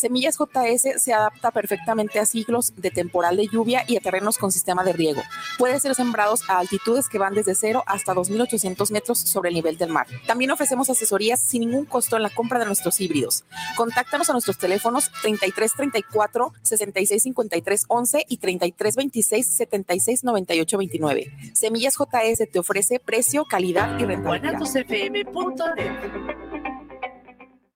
Semillas JS se adapta perfectamente a ciclos de temporal de lluvia y a terrenos con sistema de riego. Puede ser sembrados a altitudes que van desde 0 hasta 2.800 metros sobre el nivel del mar. También ofrecemos asesorías sin ningún costo en la compra de nuestros híbridos. Contáctanos a nuestros teléfonos 3334 6653 11 y 3326 7698 29. Semillas JS te ofrece precio, calidad y rentabilidad.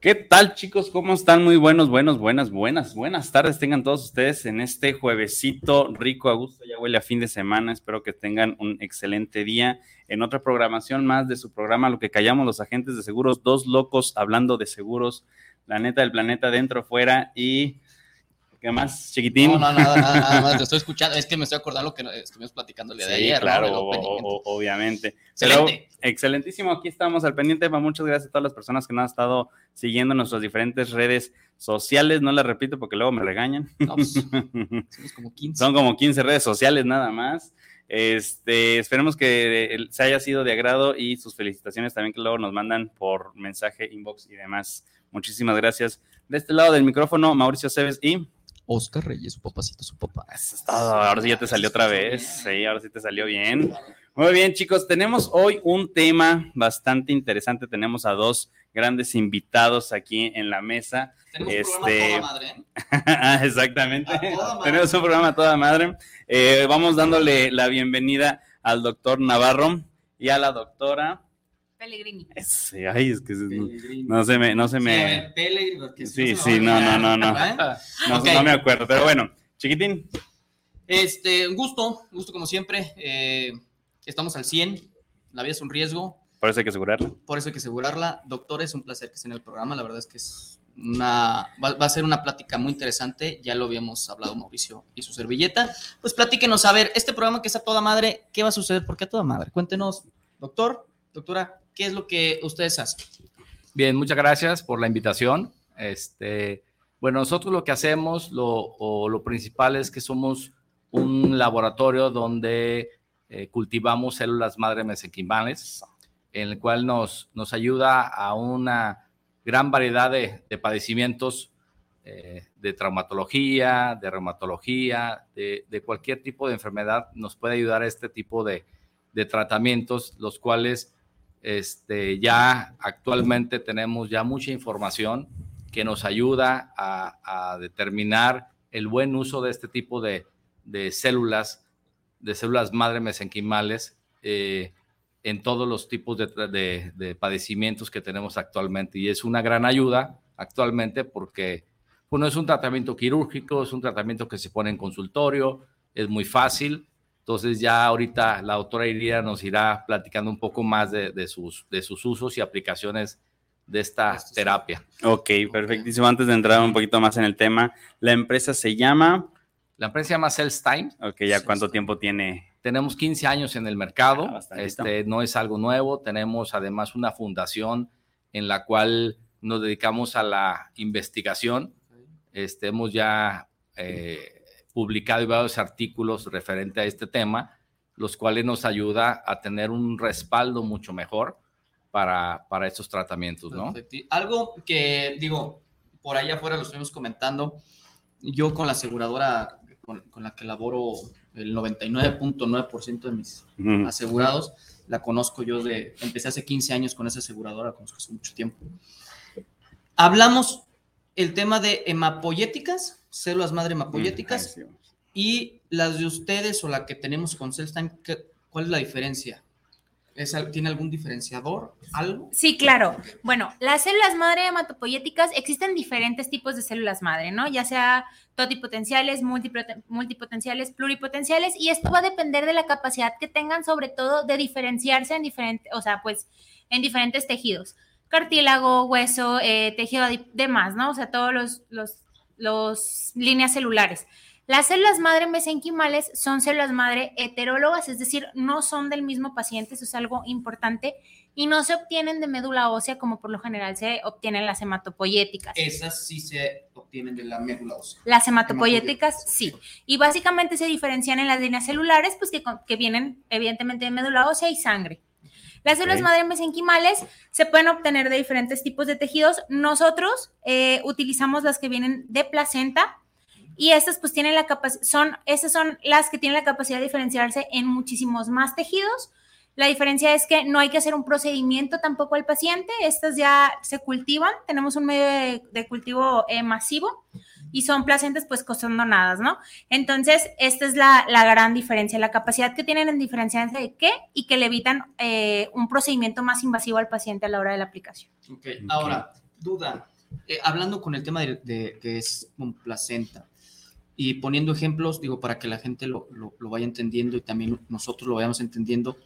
¿Qué tal, chicos? ¿Cómo están? Muy buenos, buenos, buenas, buenas, buenas tardes. Tengan todos ustedes en este juevesito rico a gusto. Ya huele a fin de semana. Espero que tengan un excelente día. En otra programación más de su programa, Lo que callamos los agentes de seguros, dos locos hablando de seguros, la neta del planeta dentro, fuera y ¿Qué más, chiquitín? No, no, nada, nada, más, te estoy escuchando. Es que me estoy acordando lo que estuvimos platicando el día de ayer. Claro, obviamente. Excelente. excelentísimo, aquí estamos al pendiente. Muchas gracias a todas las personas que nos han estado siguiendo en nuestras diferentes redes sociales. No las repito porque luego me regañan. Pues, como 15. Son como 15 redes sociales nada más. Este, esperemos que se haya sido de agrado y sus felicitaciones también que luego nos mandan por mensaje, inbox y demás. Muchísimas gracias. De este lado del micrófono, Mauricio Cebes y Oscar Reyes, su papacito, su papá. Ahora sí ya te salió otra vez. Sí, ahora sí te salió bien. Muy bien, chicos, tenemos hoy un tema bastante interesante. Tenemos a dos grandes invitados aquí en la mesa. Tenemos un programa este, toda madre. ¿eh? Ah, exactamente. Tenemos un programa toda madre. Eh, vamos dándole la bienvenida al doctor Navarro y a la doctora Pellegrini. Sí, ay, es que no se me, no se me. Sí, sí, no, no, no, no. No, me acuerdo, pero bueno, chiquitín. Este, un gusto, un gusto como siempre. Eh, estamos al 100, la vida es un riesgo. Por eso hay que asegurarla. Por eso hay que asegurarla. Doctor, es un placer que esté en el programa. La verdad es que es una, va, va, a ser una plática muy interesante. Ya lo habíamos hablado Mauricio y su servilleta. Pues platíquenos, a ver, este programa que está a toda madre, ¿qué va a suceder? ¿Por qué a toda madre? Cuéntenos, doctor, doctora, ¿Qué es lo que ustedes hacen? Bien, muchas gracias por la invitación. Este, bueno, nosotros lo que hacemos, lo, lo principal es que somos un laboratorio donde eh, cultivamos células madre mesenquimales, en el cual nos, nos ayuda a una gran variedad de, padecimientos eh, de traumatología, de reumatología, de, de, cualquier tipo de enfermedad, nos puede ayudar a este tipo de, de tratamientos, los cuales este, ya actualmente tenemos ya mucha información que nos ayuda a, determinar el buen uso de este tipo de, células, de células madre mesenquimales, eh, en todos los tipos de, padecimientos que tenemos actualmente. Y es una gran ayuda actualmente porque bueno, es un tratamiento quirúrgico, es un tratamiento que se pone en consultorio, es muy fácil entonces ya ahorita la doctora Iria nos irá platicando un poco más de, sus, de sus usos y aplicaciones de esta terapia. Ok, perfectísimo. Antes de entrar un poquito más en el tema, la empresa se llama... La empresa se llama Time. Ok, ¿ya cuánto tiempo tiene? Tenemos 15 años en el mercado. Ah, este, no es algo nuevo. Tenemos además una fundación en la cual nos dedicamos a la investigación. Este, hemos ya eh, publicado varios artículos referente a este tema, los cuales nos ayuda a tener un respaldo mucho mejor para, para estos tratamientos, ¿no? Algo que, digo, por allá afuera lo estuvimos comentando, yo con la aseguradora con, la que laboro el 99.9% de mis asegurados, la conozco yo de, empecé hace 15 años con esa aseguradora, conozco hace mucho tiempo. Hablamos el tema de hemapoyéticas, células madre hemapoyéticas mm, y las de ustedes o la que tenemos con Cellstime, ¿cuál es la diferencia? ¿Tiene algún diferenciador? ¿Algo? Sí, claro. Bueno, las células madre hematopoyéticas existen diferentes tipos de células madre, ¿no? Ya sea totipotenciales, multipotenciales, pluripotenciales, y esto va a depender de la capacidad que tengan, sobre todo, de diferenciarse en diferentes, o sea, pues, en diferentes tejidos. Cartílago, hueso, eh, tejido demás, ¿no? O sea, todos los, los, los líneas celulares. Las células madre mesenquimales son células madre heterólogas, es decir, no son del mismo paciente, eso es algo importante, y no se obtienen de médula ósea como por lo general se obtienen las hematopoyéticas. Esas sí se obtienen de la médula ósea. Las hematopoyéticas sí. Y básicamente se diferencian en las líneas celulares, pues que, que vienen evidentemente de médula ósea y sangre. Las células madre mesenquimales se pueden obtener de diferentes tipos de tejidos. Nosotros eh, utilizamos las que vienen de placenta y estas pues tienen la capacidad, son, estas son las que tienen la capacidad de diferenciarse en muchísimos más tejidos. La diferencia es que no hay que hacer un procedimiento tampoco al paciente, estas ya se cultivan, tenemos un medio de, cultivo eh, masivo y son placentas pues costando nada, ¿no? Entonces, esta es la, gran diferencia, la capacidad que tienen en diferenciarse de qué y que le evitan eh, un procedimiento más invasivo al paciente a la hora de la aplicación. Ok, ahora, duda, eh, hablando con el tema de, de que es un placenta, y poniendo ejemplos, digo, para que la gente lo, lo, lo, vaya entendiendo y también nosotros lo vayamos entendiendo,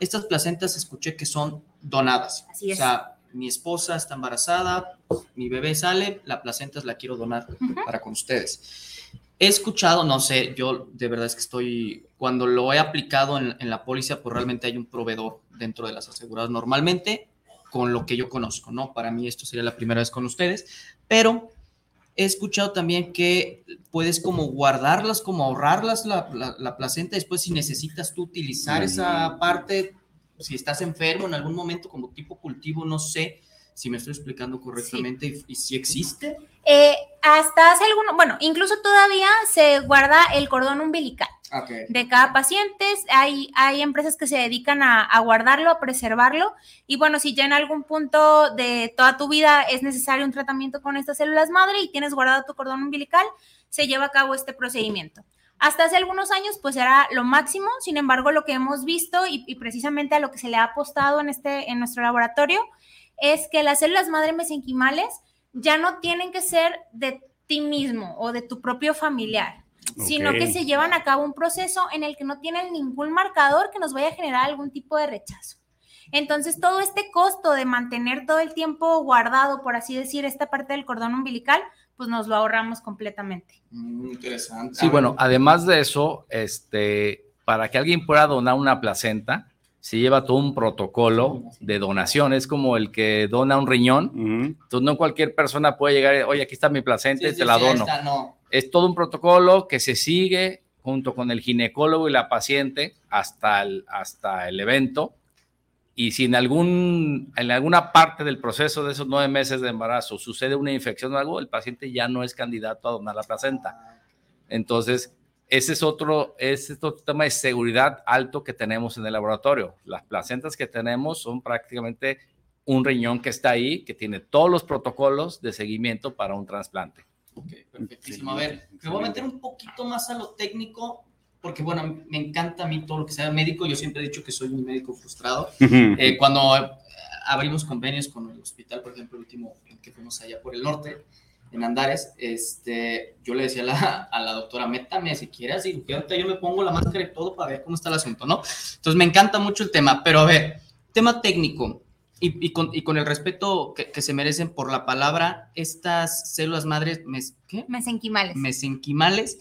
estas placentas escuché que son donadas. Así es. O sea, mi esposa está embarazada, mi bebé sale, la placenta la quiero donar para con ustedes. He escuchado, no sé, yo de verdad es que estoy, cuando lo he aplicado en, en la póliza, pues realmente hay un proveedor dentro de las aseguradas normalmente, con lo que yo conozco, ¿no? Para mí esto sería la primera vez con ustedes, pero he escuchado también que puedes como guardarlas, como ahorrarlas la, la, placenta después si necesitas tú utilizar esa parte, si estás enfermo en algún momento como tipo cultivo, no sé si me estoy explicando correctamente y, si existe. Eh, hasta hace alguno, bueno, incluso todavía se guarda el cordón umbilical de cada paciente. Hay, hay empresas que se dedican a, guardarlo, a preservarlo. Y bueno, si ya en algún punto de toda tu vida es necesario un tratamiento con estas células madre y tienes guardado tu cordón umbilical, se lleva a cabo este procedimiento. Hasta hace algunos años, pues era lo máximo. Sin embargo, lo que hemos visto y, y precisamente a lo que se le ha apostado en, este, en nuestro laboratorio es que las células madre mesenquimales ya no tienen que ser de ti mismo o de tu propio familiar, sino que se llevan a cabo un proceso en el que no tienen ningún marcador que nos vaya a generar algún tipo de rechazo. Entonces, todo este costo de mantener todo el tiempo guardado, por así decir, esta parte del cordón umbilical, pues nos lo ahorramos completamente. Mm, interesante. Sí, bueno, además de eso, este, para que alguien pueda donar una placenta, se lleva todo un protocolo de donación, es como el que dona un riñón, entonces no cualquier persona puede llegar, oye, aquí está mi placenta y te la dono. Es todo un protocolo que se sigue junto con el ginecólogo y la paciente hasta el, hasta el evento. Y si en, algún, en alguna parte del proceso de esos nueve meses de embarazo sucede una infección o algo, el paciente ya no es candidato a donar la placenta. Entonces, ese es otro, ese es otro tema de seguridad alto que tenemos en el laboratorio. Las placentas que tenemos son prácticamente un riñón que está ahí, que tiene todos los protocolos de seguimiento para un trasplante. Ok, perfectísimo. A ver, me voy a meter un poquito más a lo técnico, porque bueno, me encanta a mí todo lo que sea médico. Yo siempre he dicho que soy un médico frustrado. Eh, cuando abrimos convenios con el hospital, por ejemplo, el último que fuimos allá por el norte, en Andares, este, yo le decía a la, a la doctora, métame si quieres ahorita yo me pongo la máscara y todo para ver cómo está el asunto, ¿no? Entonces me encanta mucho el tema, pero a ver, tema técnico y, y, con, y con, el respeto que, que, se merecen por la palabra, estas células madres, mes, ¿qué? Mesenquimales. Mesenquimales,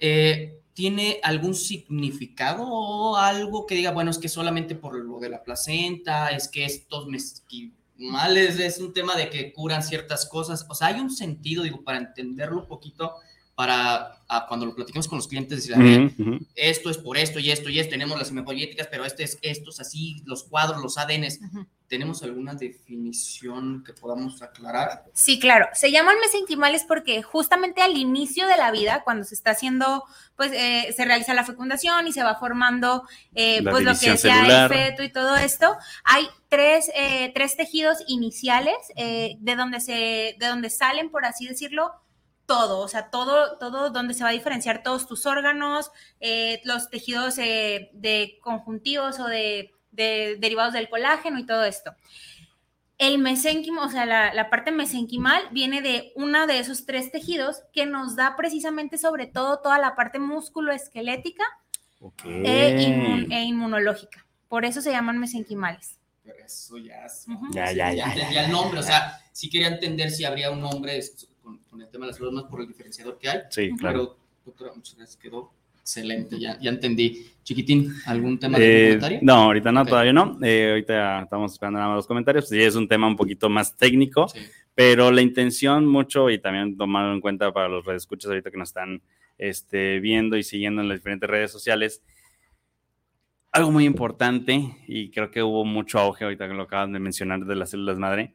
eh, ¿tiene algún significado o algo que diga, bueno, es que solamente por lo de la placenta, es que estos mesenquimales mal es, un tema de que curan ciertas cosas. O sea, hay un sentido, digo, para entenderlo un poquito, para cuando lo platicamos con los clientes, decir, esto es por esto y esto y esto, tenemos las hematopoyéticas, pero este es estos así, los cuadros, los ADNs. ¿Tenemos alguna definición que podamos aclarar? Sí, claro. Se llaman mesenquimales porque justamente al inicio de la vida, cuando se está haciendo, pues eh, se realiza la fecundación y se va formando, eh, pues lo que sea el feto y todo esto, hay tres, eh, tres tejidos iniciales de, donde se, de donde salen, por así decirlo, todo, o sea, todo, todo donde se va a diferenciar todos tus órganos, los tejidos de conjuntivos o de de derivados del colágeno y todo esto. El mesénquimo, o sea, la, parte mesenquimal viene de uno de esos tres tejidos que nos da precisamente sobre todo toda la parte músculo-esquelética e, e, inmunológica. Por eso se llaman mesenquimales. Pero eso ya ya, ya, ya, ya, el nombre, o sea, sí quería entender si habría un nombre con, el tema de las células por el diferenciador que hay. Sí, claro Doctora, muchas gracias. Quedó excelente, ya, ya entendí. Chiquitín, ¿algún tema de eh, comentario? No, ahorita no, todavía no. Eh, ahorita estamos esperando nada más los comentarios. Sí, es un tema un poquito más técnico, pero la intención mucho y también tomarlo en cuenta para los redescuchas ahorita que nos están este, viendo y siguiendo en las diferentes redes sociales. Algo muy importante, y creo que hubo mucho auge ahorita que lo acaban de mencionar de las células madre.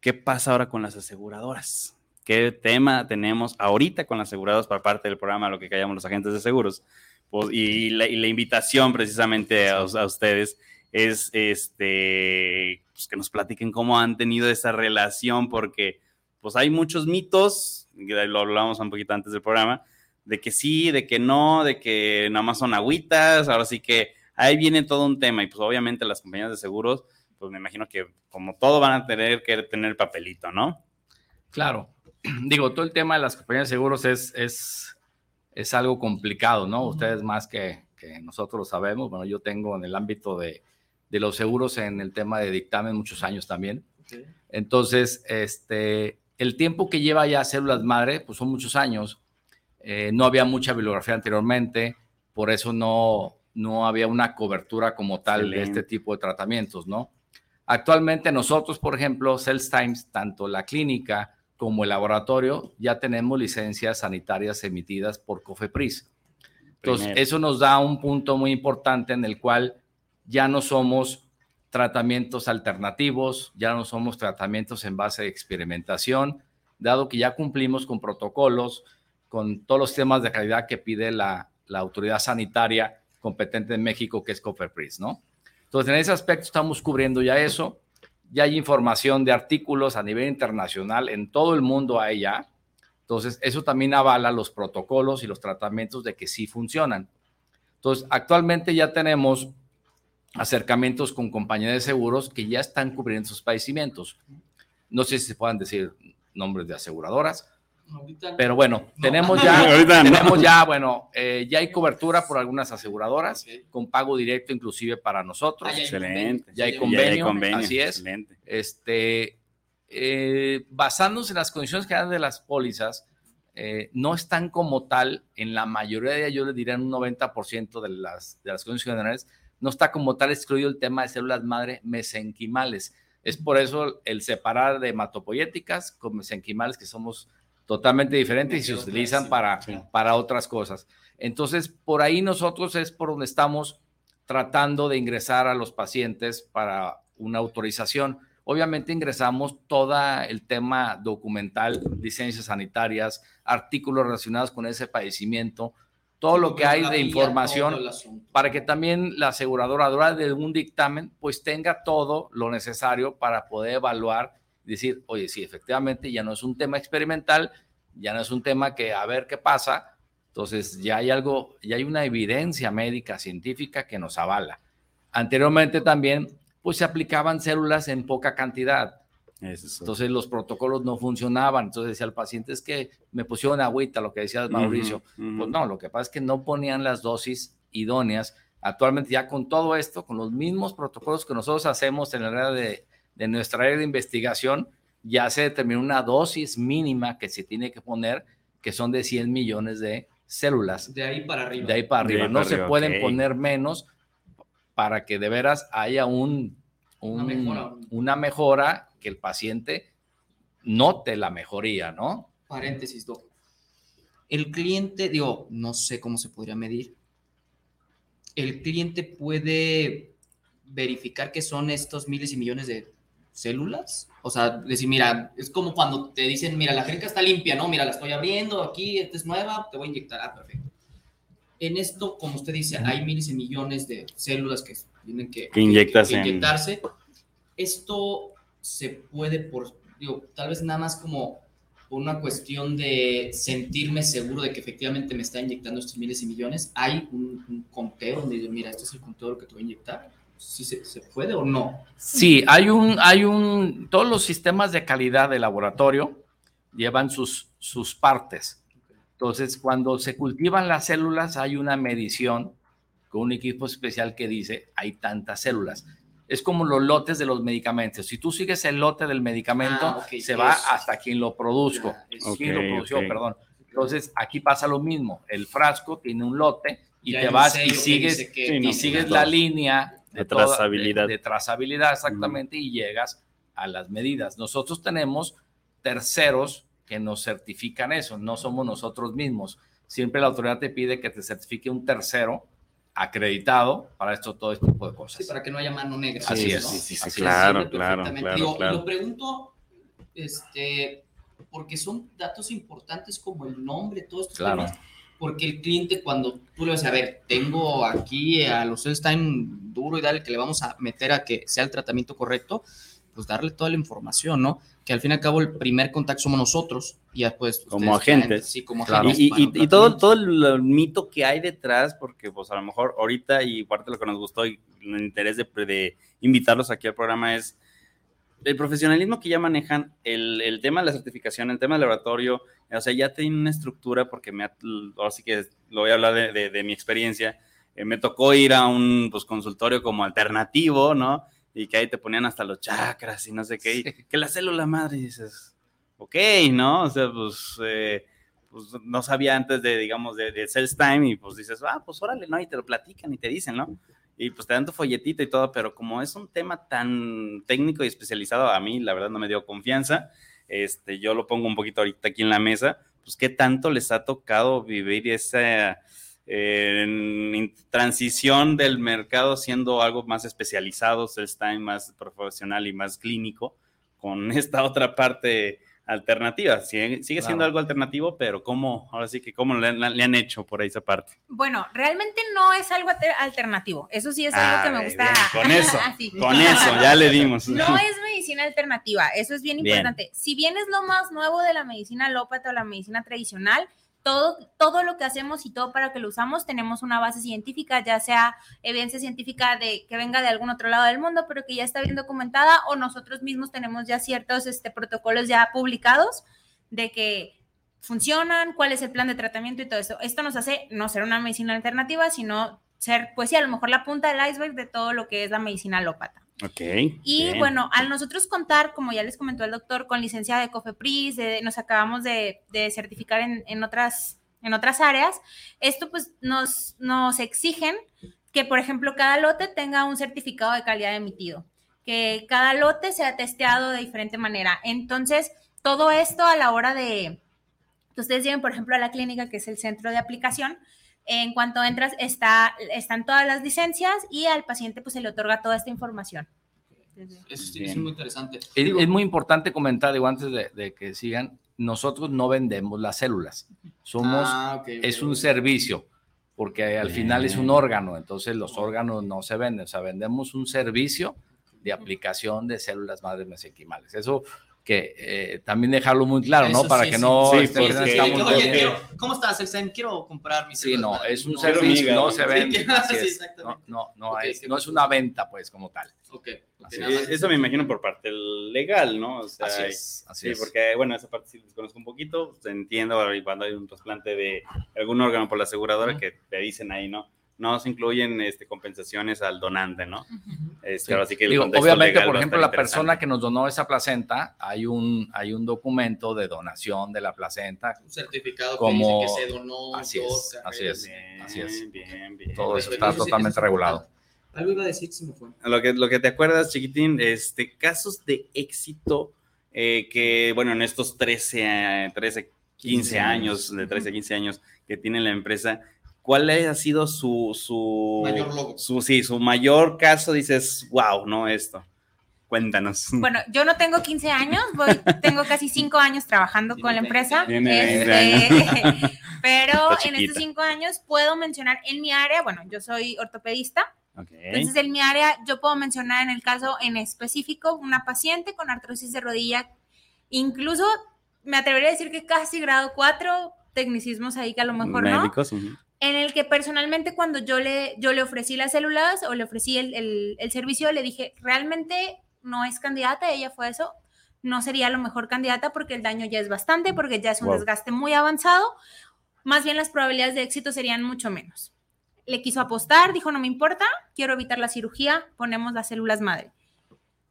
¿Qué pasa ahora con las aseguradoras? ¿Qué tema tenemos ahorita con las aseguradoras para parte del programa, lo que callamos los agentes de seguros? Pues, y, la, invitación precisamente a, ustedes es este, pues, que nos platiquen cómo han tenido esa relación, porque pues hay muchos mitos, lo hablamos un poquito antes del programa, de que sí, de que no, de que nada más son agüitas, ahora sí que ahí viene todo un tema y pues obviamente las compañías de seguros, pues me imagino que como todo van a tener que tener papelito, ¿no? Claro, digo, todo el tema de las compañías de seguros es, es, es algo complicado, ¿no? Ustedes más que, que, nosotros lo sabemos, bueno, yo tengo en el ámbito de, de, los seguros en el tema de dictamen muchos años también. Entonces, este, el tiempo que lleva ya células madre, pues son muchos años eh, no había mucha bibliografía anteriormente, por eso no, no había una cobertura como tal de este tipo de tratamientos, ¿no? Actualmente nosotros, por ejemplo, Cells Times, tanto la clínica como el laboratorio, ya tenemos licencias sanitarias emitidas por COFEPRIS. Entonces, eso nos da un punto muy importante en el cual ya no somos tratamientos alternativos, ya no somos tratamientos en base de experimentación, dado que ya cumplimos con protocolos, con todos los temas de calidad que pide la, autoridad sanitaria competente en México, que es COFEPRIS, ¿no? Entonces, en ese aspecto estamos cubriendo ya eso. Ya hay información de artículos a nivel internacional, en todo el mundo hay ya. Entonces, eso también avala los protocolos y los tratamientos de que sí funcionan. Entonces, actualmente ya tenemos acercamientos con compañías de seguros que ya están cubriendo sus padecimientos. No sé si se puedan decir nombres de aseguradoras, pero bueno, tenemos ya, tenemos ya, bueno, eh, ya hay cobertura por algunas aseguradoras con pago directo inclusive para nosotros. Ah, excelente. Ya hay convenio, así es. Este, eh, basándose en las condiciones generales de las pólizas, eh, no están como tal, en la mayoría de ellas, yo les diría un 90% de las, de las condiciones generales, no está como tal excluido el tema de células madre mesenquimales. Es por eso el separar de hematopoyéticas con mesenquimales, que somos totalmente diferentes y se utilizan para, para otras cosas. Entonces, por ahí nosotros es por donde estamos tratando de ingresar a los pacientes para una autorización. Obviamente ingresamos todo el tema documental, licencias sanitarias, artículos relacionados con ese padecimiento, todo lo que hay de información para que también la aseguradora de un dictamen pues tenga todo lo necesario para poder evaluar decir, oye, sí, efectivamente ya no es un tema experimental, ya no es un tema que a ver qué pasa, entonces ya hay algo, ya hay una evidencia médica, científica que nos avala. Anteriormente también, pues se aplicaban células en poca cantidad. Entonces los protocolos no funcionaban. Entonces decía al paciente, es que me pusieron agüita, lo que decías Mauricio. Pues no, lo que pasa es que no ponían las dosis idóneas. Actualmente ya con todo esto, con los mismos protocolos que nosotros hacemos en la área de de nuestra área de investigación, ya se determinó una dosis mínima que se tiene que poner, que son de 100 millones de células. De ahí para arriba. De ahí para arriba. no se pueden poner menos para que de veras haya un, una, mejora. que el paciente note la mejoría, ¿no? Paréntesis, doctor. El cliente, digo, no sé cómo se podría medir. El cliente puede verificar que son estos miles y millones de células. O sea, decir, mira, es como cuando te dicen, mira, la jeringa está limpia, ¿no? Mira, la estoy abriendo aquí, esta es nueva, te voy a inyectar. Ah, perfecto. En esto, como usted dice, hay miles y millones de células que tienen que, inyectarse. Esto se puede, por, digo, tal vez nada más como una cuestión de sentirme seguro de que efectivamente me está inyectando estos miles y millones. Hay un, un conteo donde digo, mira, esto es el conteo de lo que te voy a inyectar si se, puede o no. Sí, hay un, hay un, todos los sistemas de calidad de laboratorio llevan sus, sus partes. Entonces, cuando se cultivan las células, hay una medición con un equipo especial que dice, hay tantas células. Es como los lotes de los medicamentos. Si tú sigues el lote del medicamento, ah, se va hasta quien lo produzco, quien lo produjo, perdón. Entonces, aquí pasa lo mismo. El frasco tiene un lote y te vas y sigues, y sigues la línea de, trazabilidad. De, trazabilidad, exactamente, y llegas a las medidas. Nosotros tenemos terceros que nos certifican eso, no somos nosotros mismos. Siempre la autoridad te pide que te certifique un tercero acreditado para esto, todo este tipo de cosas. Sí, para que no haya mano negra. Así es. Sí, sí, claro, claro, claro, Lo pregunto, este, porque son datos importantes como el nombre, todo esto. Claro. Porque el cliente cuando tú le vas a ver, tengo aquí a los time duro y dale que le vamos a meter a que sea el tratamiento correcto, pues darle toda la información, ¿no? Que al fin y al cabo el primer contacto somos nosotros y después... Como agentes. sí, como agentes. Y, y, todo, todo el mito que hay detrás, porque pues a lo mejor ahorita y parte de lo que nos gustó y el interés de, de invitarlos aquí al programa es el profesionalismo que ya manejan, el, el, tema de la certificación, el tema del laboratorio, o sea, ya tiene una estructura, porque me, ahora sí que lo voy a hablar de, de, mi experiencia, eh, me tocó ir a un pues, consultorio como alternativo, ¿no? Y que ahí te ponían hasta los chakras y no sé qué, que la célula madre, dices, ok, ¿no? O sea, pues, eh, pues no sabía antes de, digamos, de, de Sales Time y pues dices, ah, pues órale, ¿no? Y te lo platican y te dicen, ¿no? Y pues te dan tu folletito y todo, pero como es un tema tan técnico y especializado, a mí la verdad no me dio confianza. Este, yo lo pongo un poquito ahorita aquí en la mesa, pues qué tanto les ha tocado vivir esa eh, transición del mercado siendo algo más especializado, está más profesional y más clínico, con esta otra parte alternativa. Sigue, siendo algo alternativo, pero ¿cómo, ahora sí que cómo le, han hecho por ahí esa parte? Bueno, realmente no es algo alternativo. Eso sí es algo que me gusta. Con eso, con eso, ya le dimos. No es medicina alternativa, eso es bien importante. Si bien es lo más nuevo de la medicina alópata o la medicina tradicional, todo, todo lo que hacemos y todo para que lo usamos tenemos una base científica, ya sea evidencia científica de que venga de algún otro lado del mundo, pero que ya está bien documentada, o nosotros mismos tenemos ya ciertos este, protocolos ya publicados de que funcionan, cuál es el plan de tratamiento y todo eso. Esto nos hace no ser una medicina alternativa, sino ser, pues sí, a lo mejor la punta del iceberg de todo lo que es la medicina alópata. Ok. Y bueno, al nosotros contar, como ya les comentó el doctor, con licencia de COFEPRIS, nos acabamos de, certificar en, otras, en otras áreas, esto pues nos, nos exigen que, por ejemplo, cada lote tenga un certificado de calidad emitido, que cada lote sea testeado de diferente manera. Entonces, todo esto a la hora de, ustedes lleguen, por ejemplo, a la clínica, que es el centro de aplicación, en cuanto entras, está, están todas las licencias y al paciente pues se le otorga toda esta información. Es, es muy interesante. Es, muy importante comentar, digo, antes de, que sigan, nosotros no vendemos las células. Somos, ah, es un servicio, porque al final es un órgano, entonces los órganos no se venden, o sea, vendemos un servicio de aplicación de células madres mesenquimales. Eso que eh, también dejarlo muy claro, ¿no? Para que no sí, estamos Oye, ¿cómo estás, Elsen? Quiero comprar mi Sí, no, es un servicio, no se vende. no, no, no, es, no es una venta, pues, como tal. Ok. eso me imagino por parte legal, ¿no? O sea, así es, sí, porque, bueno, esa parte sí desconozco un poquito, entiendo cuando hay un trasplante de algún órgano por la aseguradora que te dicen ahí, ¿no? No se incluyen este, compensaciones al donante, ¿no? Este, así que obviamente, por ejemplo, la persona que nos donó esa placenta, hay un, hay un documento de donación de la placenta. Un certificado como, que dice que se donó. Así es, así es, así es. Bien, bien. Todo eso está totalmente regulado. Algo iba a decir, si me fue. Lo que, lo que te acuerdas, chiquitín, este, casos de éxito eh, que, bueno, en estos 13, 13 15 años, de 13 a 15 años que tiene la empresa, ¿cuál ha sido su, su, mayor logro? Su, sí, su mayor caso? Dices, wow, no esto. Cuéntanos. Bueno, yo no tengo 15 años, voy, tengo casi 5 años trabajando con la empresa. Este, pero en estos 5 años puedo mencionar en mi área, bueno, yo soy ortopedista. Entonces, en mi área, yo puedo mencionar en el caso en específico una paciente con artrosis de rodilla, incluso me atrevería a decir que casi grado 4, tecnicismos ahí que a lo mejor Médicos, no en el que personalmente cuando yo le, yo le ofrecí las células o le ofrecí el, servicio, le dije, realmente no es candidata, ella fue eso, no sería lo mejor candidata porque el daño ya es bastante, porque ya es un desgaste muy avanzado, más bien las probabilidades de éxito serían mucho menos. Le quiso apostar, dijo, no me importa, quiero evitar la cirugía, ponemos las células madre.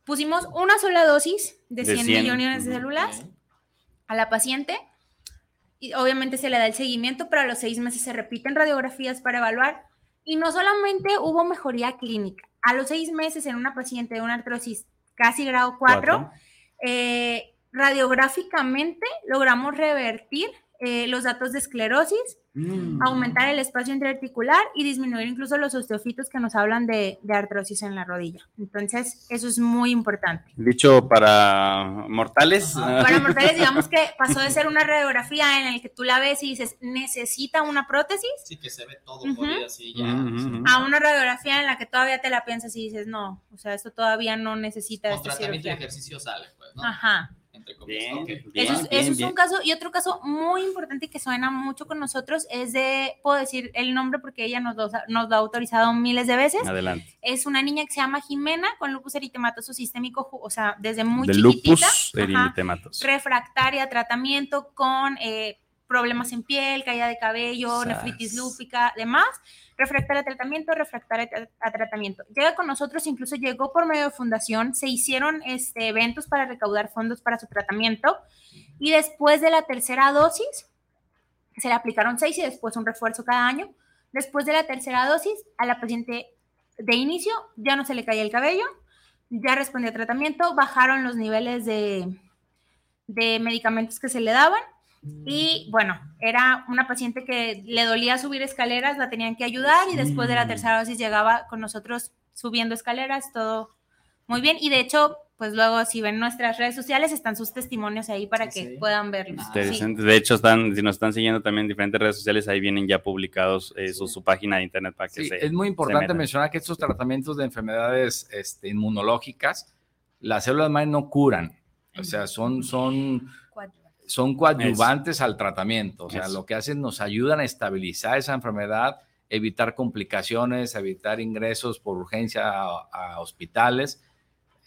Pusimos una sola dosis de 100, millones de células a la paciente y obviamente se le da el seguimiento, pero a los seis meses se repiten radiografías para evaluar. Y no solamente hubo mejoría clínica, a los seis meses en una paciente de una artrosis casi grado 4, eh, radiográficamente logramos revertir eh, los datos de esclerosis, mm. aumentar el espacio interarticular y disminuir incluso los osteofitos que nos hablan de, artrosis en la rodilla. Entonces, eso es muy importante. Dicho para mortales. Para mortales, digamos que pasó de ser una radiografía en la que tú la ves y dices, necesita una prótesis. Sí, que se ve todo así ya. A una radiografía en la que todavía te la piensas y dices, no, o sea, esto todavía no necesita. Con tratamiento y ejercicio sale, pues, ¿no? Ajá eso, es, un caso, y otro caso muy importante que suena mucho con nosotros es de, puedo decir el nombre porque ella nos lo, nos ha autorizado miles de veces. Adelante. Es una niña que se llama Jimena con lupus eritematoso sistémico, o sea, desde muy de lupus eritematoso. refractaria, tratamiento con eh, problemas en piel, caída de cabello, nefritis lúpica, demás refractaria a tratamiento, refractaria a, tratamiento. Llega con nosotros, incluso llegó por medio de fundación, se hicieron este, eventos para recaudar fondos para su tratamiento y después de la tercera dosis, se le aplicaron seis y después un refuerzo cada año. Después de la tercera dosis, a la paciente de inicio ya no se le caía el cabello, ya respondía a tratamiento, bajaron los niveles de, de medicamentos que se le daban y bueno, era una paciente que le dolía subir escaleras, la tenían que ayudar y después de la tercera dosis llegaba con nosotros subiendo escaleras, todo muy bien. Y de hecho, pues luego si ven nuestras redes sociales están sus testimonios ahí para que puedan verlos. Ah, de hecho, están, si nos están siguiendo también en diferentes redes sociales, ahí vienen ya publicados eh, su, página de internet para que se... Es muy importante mencionar que estos tratamientos de enfermedades este, inmunológicas, las células madre no curan. O sea, son, son son coadyuvantes al tratamiento, o sea, lo que hacen nos ayudan a estabilizar esa enfermedad, evitar complicaciones, evitar ingresos por urgencia a, hospitales,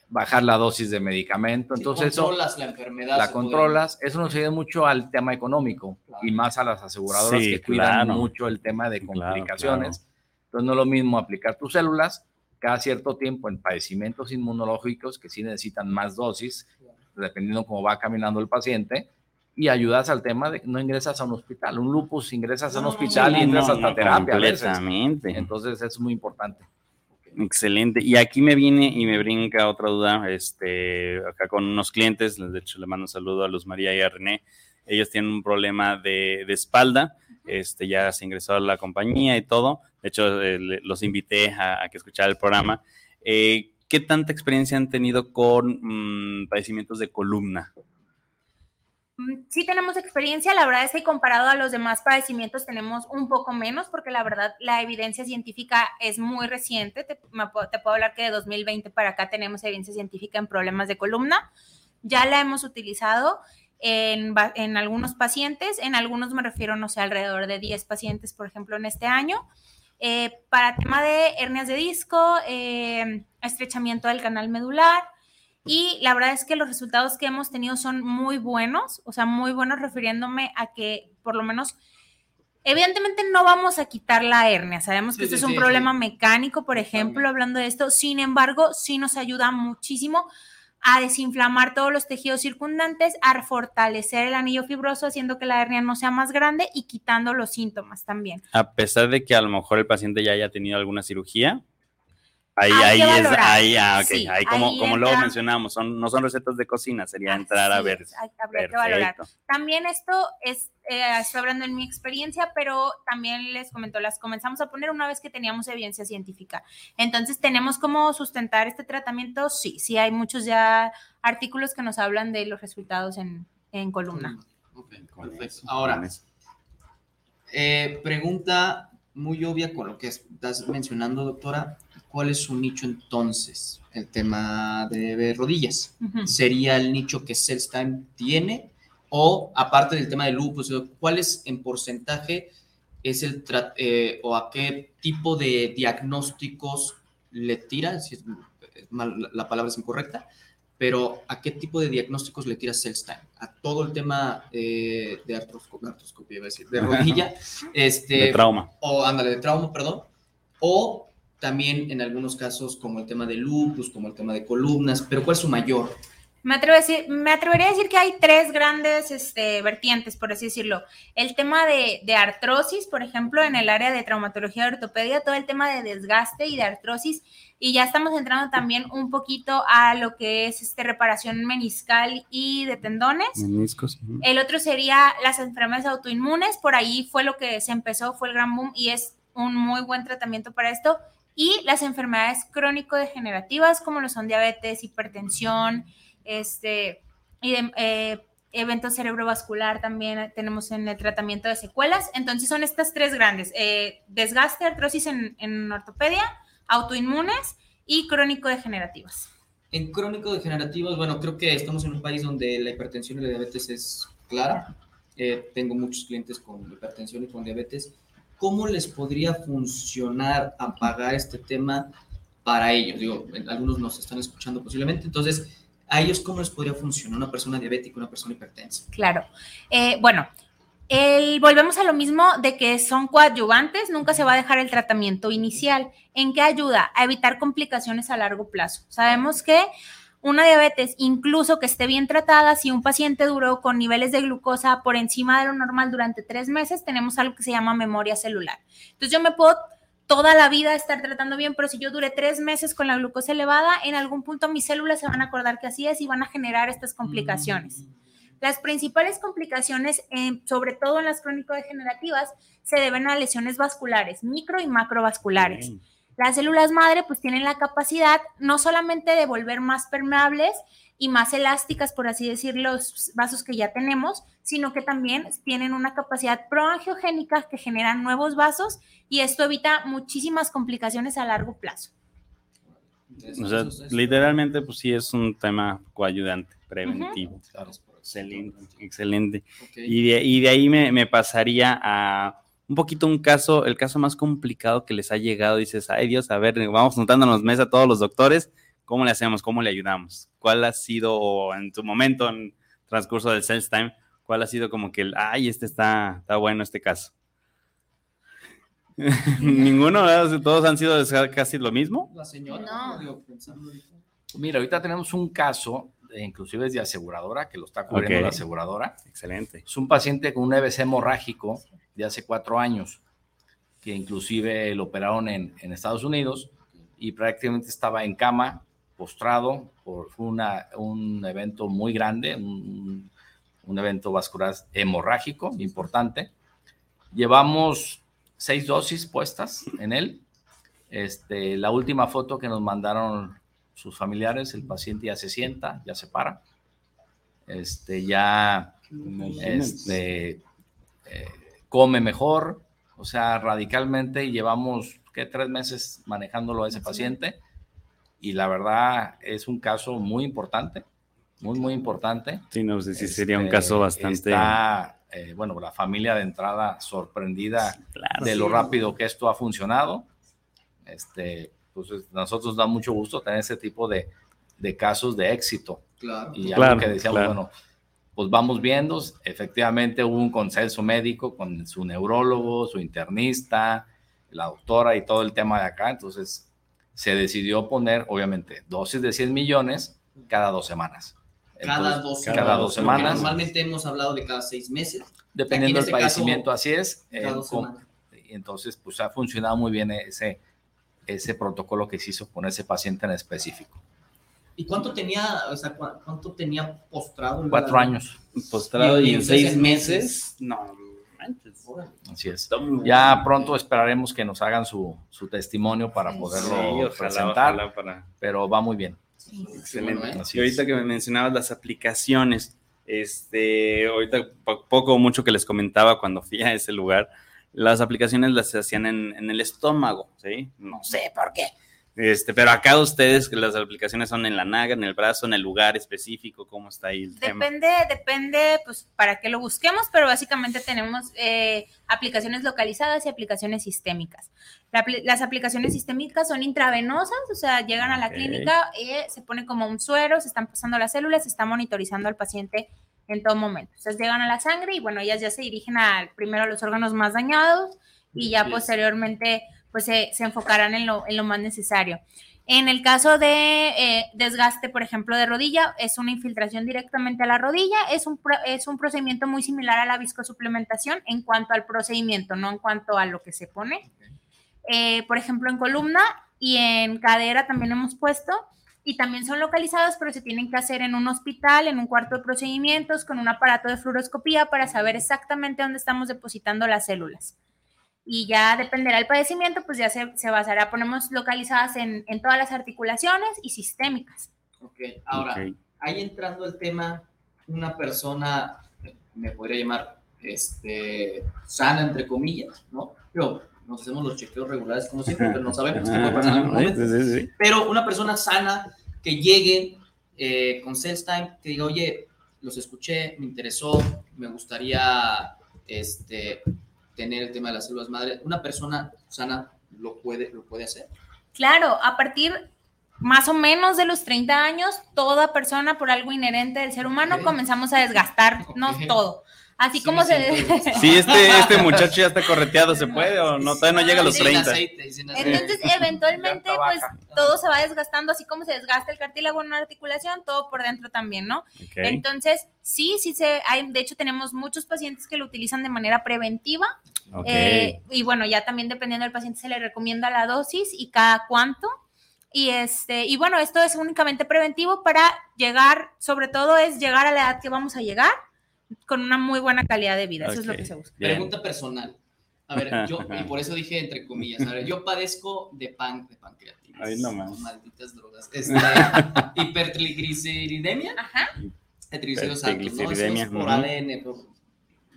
bajar la dosis de medicamento. Entonces, controlas la enfermedad. La controlas. Eso nos ayuda mucho al tema económico y más a las aseguradoras que cuidan mucho el tema de complicaciones. Entonces, no es lo mismo aplicar tus células cada cierto tiempo en padecimientos inmunológicos que sí necesitan más dosis, dependiendo cómo va caminando el paciente, y ayudas al tema de que no ingresas a un hospital. Un lupus ingresas a un hospital y entras hasta terapia. Completamente. Entonces es muy importante. Excelente. Y aquí me viene y me brinca otra duda, este, acá con unos clientes, de hecho le mando un saludo a Luz María y a René. Ellos tienen un problema de, de espalda, este, ya se ingresó a la compañía y todo. De hecho, eh, los invité a, que escucharan el programa. Eh, ¿Qué tanta experiencia han tenido con mm, padecimientos de columna? Mm, sí tenemos experiencia, la verdad es que comparado a los demás padecimientos tenemos un poco menos porque la verdad la evidencia científica es muy reciente, te, puedo hablar que de 2020 para acá tenemos evidencia científica en problemas de columna, ya la hemos utilizado en, algunos pacientes, en algunos me refiero, no sé, alrededor de 10 pacientes, por ejemplo, en este año. Eh, para tema de hernias de disco, eh, estrechamiento del canal medular, y la verdad es que los resultados que hemos tenido son muy buenos, o sea, muy buenos refiriéndome a que por lo menos, evidentemente no vamos a quitar la hernia, sabemos que este es un problema mecánico, por ejemplo, hablando de esto, sin embargo, sí nos ayuda muchísimo a desinflamar todos los tejidos circundantes, a fortalecer el anillo fibroso, haciendo que la hernia no sea más grande y quitando los síntomas también. A pesar de que a lo mejor el paciente ya haya tenido alguna cirugía. Ahí, ahí, es, ahí, ah, okay. ahí como, como luego mencionamos, son, no son recetas de cocina, sería entrar a ver. Habría que valorar. También esto es, eh, estoy hablando en mi experiencia, pero también les comento, las comenzamos a poner una vez que teníamos evidencia científica. Entonces, ¿tenemos cómo sustentar este tratamiento? Sí, sí, hay muchos ya artículos que nos hablan de los resultados en, en columna. perfecto. Ahora, eh, pregunta muy obvia con lo que estás mencionando, doctora ¿cuál es su nicho entonces? El tema de rodillas. ¿Sería el nicho que Cellstime tiene? O aparte del tema de lupus, ¿cuál es en porcentaje es el eh, o a qué tipo de diagnósticos le tira? Si es, la palabra es incorrecta, pero ¿a qué tipo de diagnósticos le tira Cellstime? ¿A todo el tema eh, de artroscopia, decir, de rodilla? este, de trauma. O, ándale, de trauma, perdón. O también en algunos casos como el tema de lupus, como el tema de columnas, pero ¿cuál es su mayor Me, atrevo a decir, me atrevería a decir que hay tres grandes este, vertientes, por así decirlo. El tema de, de, artrosis, por ejemplo, en el área de traumatología y ortopedia, todo el tema de desgaste y de artrosis. Y ya estamos entrando también un poquito a lo que es este, reparación meniscal y de tendones. Meniscos. El otro sería las enfermedades autoinmunes. Por ahí fue lo que se empezó, fue el gran boom y es un muy buen tratamiento para esto. Y las enfermedades crónico-degenerativas, como lo son diabetes, hipertensión, este, y de, eh, evento cerebrovascular también tenemos en el tratamiento de secuelas. Entonces son estas tres grandes, eh, desgaste, artrosis en, en, ortopedia, autoinmunes y crónico-degenerativas. En crónico-degenerativas, bueno, creo que estamos en un país donde la hipertensión y la diabetes es clara. Eh, tengo muchos clientes con hipertensión y con diabetes. ¿Cómo les podría funcionar apagar este tema para ellos? Digo, algunos nos están escuchando posiblemente, entonces ¿A ellos cómo les podría funcionar una persona diabética, una persona hipertensa? Claro. Eh, bueno, volvemos a lo mismo de que son coadyuvantes, nunca se va a dejar el tratamiento inicial. ¿En qué ayuda? A evitar complicaciones a largo plazo. Sabemos que una diabetes, incluso que esté bien tratada, si un paciente duró con niveles de glucosa por encima de lo normal durante tres meses, tenemos algo que se llama memoria celular. Entonces yo me puedo toda la vida estar tratando bien, pero si yo duré tres meses con la glucosa elevada, en algún punto mis células se van a acordar que así es y van a generar estas complicaciones. Las principales complicaciones, sobre todo en las crónico-degenerativas, se deben a lesiones vasculares, micro y macrovasculares. Las células madre pues tienen la capacidad no solamente de volver más permeables, y más elásticas, por así decir, los vasos que ya tenemos, sino que también tienen una capacidad proangiogénica que generan nuevos vasos y esto evita muchísimas complicaciones a largo plazo. O sea, literalmente, pues sí es un tema coayudante, preventivo. Excelente, excelente. Y, de, y, de, ahí me, me, pasaría a un poquito un caso, el caso más complicado que les ha llegado. Dices, ay Dios, a ver, vamos juntándonos mesa a todos los doctores ¿Cómo le hacemos? ¿Cómo le ayudamos? ¿Cuál ha sido en tu momento, en transcurso del sales time, cuál ha sido como que el, ay, este está, está bueno este caso? Ninguno, todos han sido casi lo mismo. La señora, no. Mira, ahorita tenemos un caso, inclusive es de aseguradora, que lo está cubriendo la aseguradora. Excelente. Es un paciente con un EBC hemorrágico de hace cuatro años, que inclusive lo operaron en, en Estados Unidos y prácticamente estaba en cama postrado por una, un evento muy grande, un, un, evento vascular hemorrágico importante. Llevamos seis dosis puestas en él. Este, la última foto que nos mandaron sus familiares, el paciente ya se sienta, ya se para, este, ya este, eh, come mejor, o sea, radicalmente llevamos que tres meses manejándolo a ese paciente. Y la verdad es un caso muy importante, muy, muy importante. Sí, no sé si sería un caso este, bastante... Está, eh, bueno, la familia de entrada sorprendida de lo rápido que esto ha funcionado. Este, pues nosotros da mucho gusto tener ese tipo de, de casos de éxito. Claro. Y algo que decíamos, bueno, pues vamos viendo, efectivamente hubo un consenso médico con su neurólogo, su internista, la doctora y todo el tema de acá, entonces se decidió poner, obviamente, dosis de 100 millones cada dos semanas. cada dos semanas. Cada dos semanas. Normalmente hemos hablado de cada seis meses. Dependiendo del este padecimiento, así es. Eh, entonces, pues ha funcionado muy bien ese, ese protocolo que se hizo con ese paciente en específico. ¿Y cuánto tenía, o sea, cuánto tenía postrado? Cuatro años. Postrado y, en seis meses. No, Así es. Ya pronto esperaremos que nos hagan su, su testimonio para poderlo presentar, pero va muy bien. Excelente. y ahorita que me mencionabas las aplicaciones, este, ahorita poco o mucho que les comentaba cuando fui a ese lugar, las aplicaciones las hacían en, en el estómago, ¿sí? No sé por qué este, pero acá ustedes, las aplicaciones son en la naga, en el brazo, en el lugar específico, ¿cómo está ahí el depende, Depende, pues, para que lo busquemos, pero básicamente tenemos eh, aplicaciones localizadas y aplicaciones sistémicas. las aplicaciones sistémicas son intravenosas, o sea, llegan a la clínica, y se pone como un suero, se están pasando las células, se está monitorizando al paciente en todo momento. Entonces llegan a la sangre y bueno, ellas ya se dirigen al, primero a los órganos más dañados y ya posteriormente pues se, enfocarán en lo, en lo, más necesario. En el caso de eh, desgaste, por ejemplo, de rodilla, es una infiltración directamente a la rodilla. Es un, es un procedimiento muy similar a la viscosuplementación en cuanto al procedimiento, no en cuanto a lo que se pone. Eh, por ejemplo, en columna y en cadera también hemos puesto y también son localizados, pero se tienen que hacer en un hospital, en un cuarto de procedimientos, con un aparato de fluoroscopía para saber exactamente dónde estamos depositando las células. Y ya dependerá el padecimiento, pues ya se, se basará, ponemos localizadas en, en, todas las articulaciones y sistémicas. Ok, ahora, ahí entrando el tema, una persona, me podría llamar este, sana, entre comillas, ¿no? Pero nos hacemos los chequeos regulares como siempre, pero no sabemos qué puede pasar en momento. Pero una persona sana que llegue eh, con Sales Time, que diga, oye, los escuché, me interesó, me gustaría este, tener el tema de las células madre, una persona sana lo puede, lo puede hacer. Claro, a partir más o menos de los 30 años, toda persona por algo inherente del ser humano comenzamos a desgastarnos todo. Así como se. Sí, este, este muchacho ya está correteado, ¿se puede o no? Todavía no llega a los 30. Entonces, eventualmente, pues todo se va desgastando, así como se desgasta el cartílago en una articulación, todo por dentro también, ¿no? Entonces, sí, sí se. Hay, de hecho, tenemos muchos pacientes que lo utilizan de manera preventiva. Eh, y bueno, ya también dependiendo del paciente se le recomienda la dosis y cada cuánto. Y este, y bueno, esto es únicamente preventivo para llegar, sobre todo es llegar a la edad que vamos a llegar con una muy buena calidad de vida. Eso es lo que se busca. Pregunta personal. A ver, yo, y por eso dije entre comillas, a ver, yo padezco de, pan, de pancreatitis. Ay, no más. Malditas drogas. Este, hipertrigliceridemia. Ajá. Triglicéridos altos, ¿no? Es por ADN.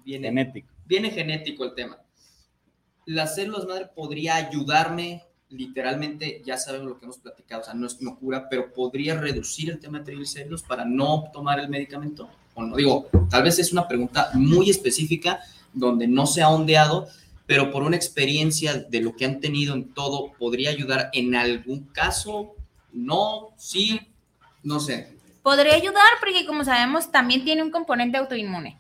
viene, genético. Viene genético el tema. Las células madre podría ayudarme literalmente ya sabemos lo que hemos platicado, o sea, no es no cura, pero podría reducir el tema de triglicéridos para no tomar el medicamento o no. Digo, tal vez es una pregunta muy específica donde no se ha ondeado, pero por una experiencia de lo que han tenido en todo, podría ayudar en algún caso, no, sí, no sé. Podría ayudar porque como sabemos también tiene un componente autoinmune.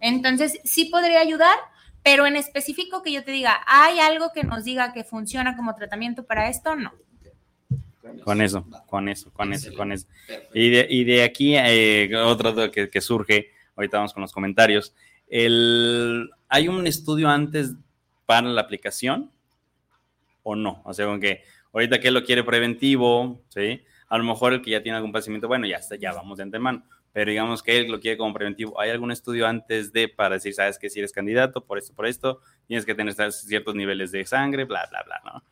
Entonces, sí podría ayudar, pero en específico que yo te diga, ¿hay algo que nos diga que funciona como tratamiento para esto? No. Con eso, con eso, con eso, con eso. Y de, y de aquí, eh, otro que, que, surge, ahorita vamos con los comentarios. El, ¿Hay un estudio antes para la aplicación o no? O sea, con que ahorita que lo quiere preventivo, ¿sí? A lo mejor el que ya tiene algún padecimiento, bueno, ya está, ya vamos de antemano pero digamos que él lo quiere como preventivo. ¿Hay algún estudio antes de para decir, sabes que si eres candidato por esto, por esto, tienes que tener ciertos niveles de sangre, bla, bla, bla, ¿no?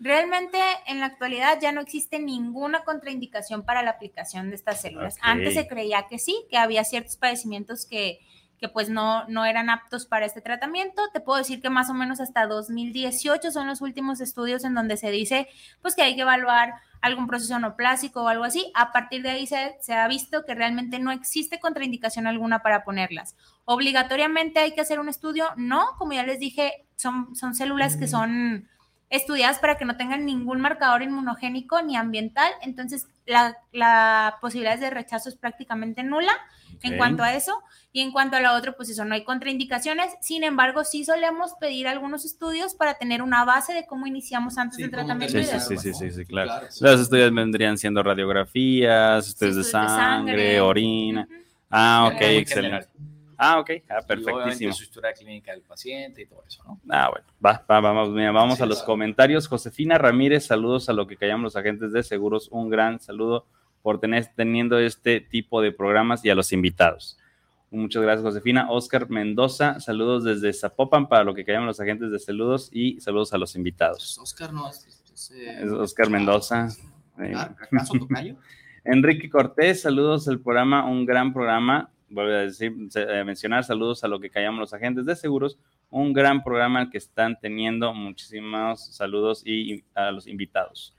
Realmente en la actualidad ya no existe ninguna contraindicación para la aplicación de estas células. Antes se creía que sí, que había ciertos padecimientos que, que pues no, no eran aptos para este tratamiento. Te puedo decir que más o menos hasta 2018 son los últimos estudios en donde se dice pues que hay que evaluar algún proceso neoplásico o algo así. A partir de ahí se, se, ha visto que realmente no existe contraindicación alguna para ponerlas. Obligatoriamente hay que hacer un estudio. No, como ya les dije, son, son células que son estudiadas para que no tengan ningún marcador inmunogénico ni ambiental. Entonces, la, la posibilidad de rechazo es prácticamente nula en cuanto a eso. Y en cuanto a lo otro, pues eso, no hay contraindicaciones. Sin embargo, sí solemos pedir algunos estudios para tener una base de cómo iniciamos antes del tratamiento. Sí, sí, sí, sí, sí, claro. Los estudios vendrían siendo radiografías, estudios de, sangre, orina. Ah, ok, excelente. Ah, ok, ah, perfectísimo. su historia clínica del paciente y todo eso, ¿no? Ah, bueno, va, va vamos, mira, vamos a los comentarios. Josefina Ramírez, saludos a lo que callamos los agentes de seguros. Un gran saludo por tener, teniendo este tipo de programas y a los invitados. Muchas gracias, Josefina. Oscar Mendoza, saludos desde Zapopan para lo que llaman los agentes de saludos y saludos a los invitados. Oscar no es, Oscar Mendoza. Enrique Cortés, saludos al programa, un gran programa. Vuelvo a decir, mencionar saludos a lo que callamos los agentes de seguros, un gran programa que están teniendo. Muchísimos saludos y a los invitados.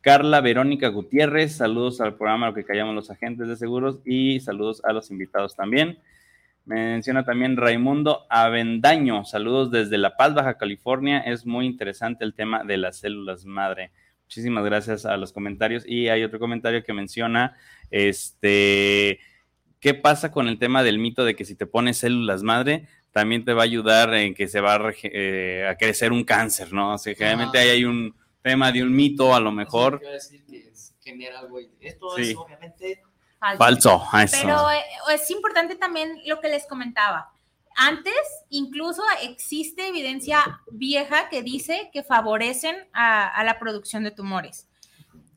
Carla Verónica Gutiérrez, saludos al programa Lo que callamos los agentes de seguros y saludos a los invitados también. Menciona también Raimundo Avendaño, saludos desde La Paz, Baja California. Es muy interesante el tema de las células madre. Muchísimas gracias a los comentarios. Y hay otro comentario que menciona, este, ¿qué pasa con el tema del mito de que si te pones células madre, también te va a ayudar en que se va a, eh, crecer un cáncer, ¿no? O sea, generalmente ahí hay un tema de un mito, a lo mejor. decir que genera algo. Esto es obviamente falso. Pero eh, es importante también lo que les comentaba. Antes, incluso existe evidencia vieja que dice que favorecen a, la producción de tumores.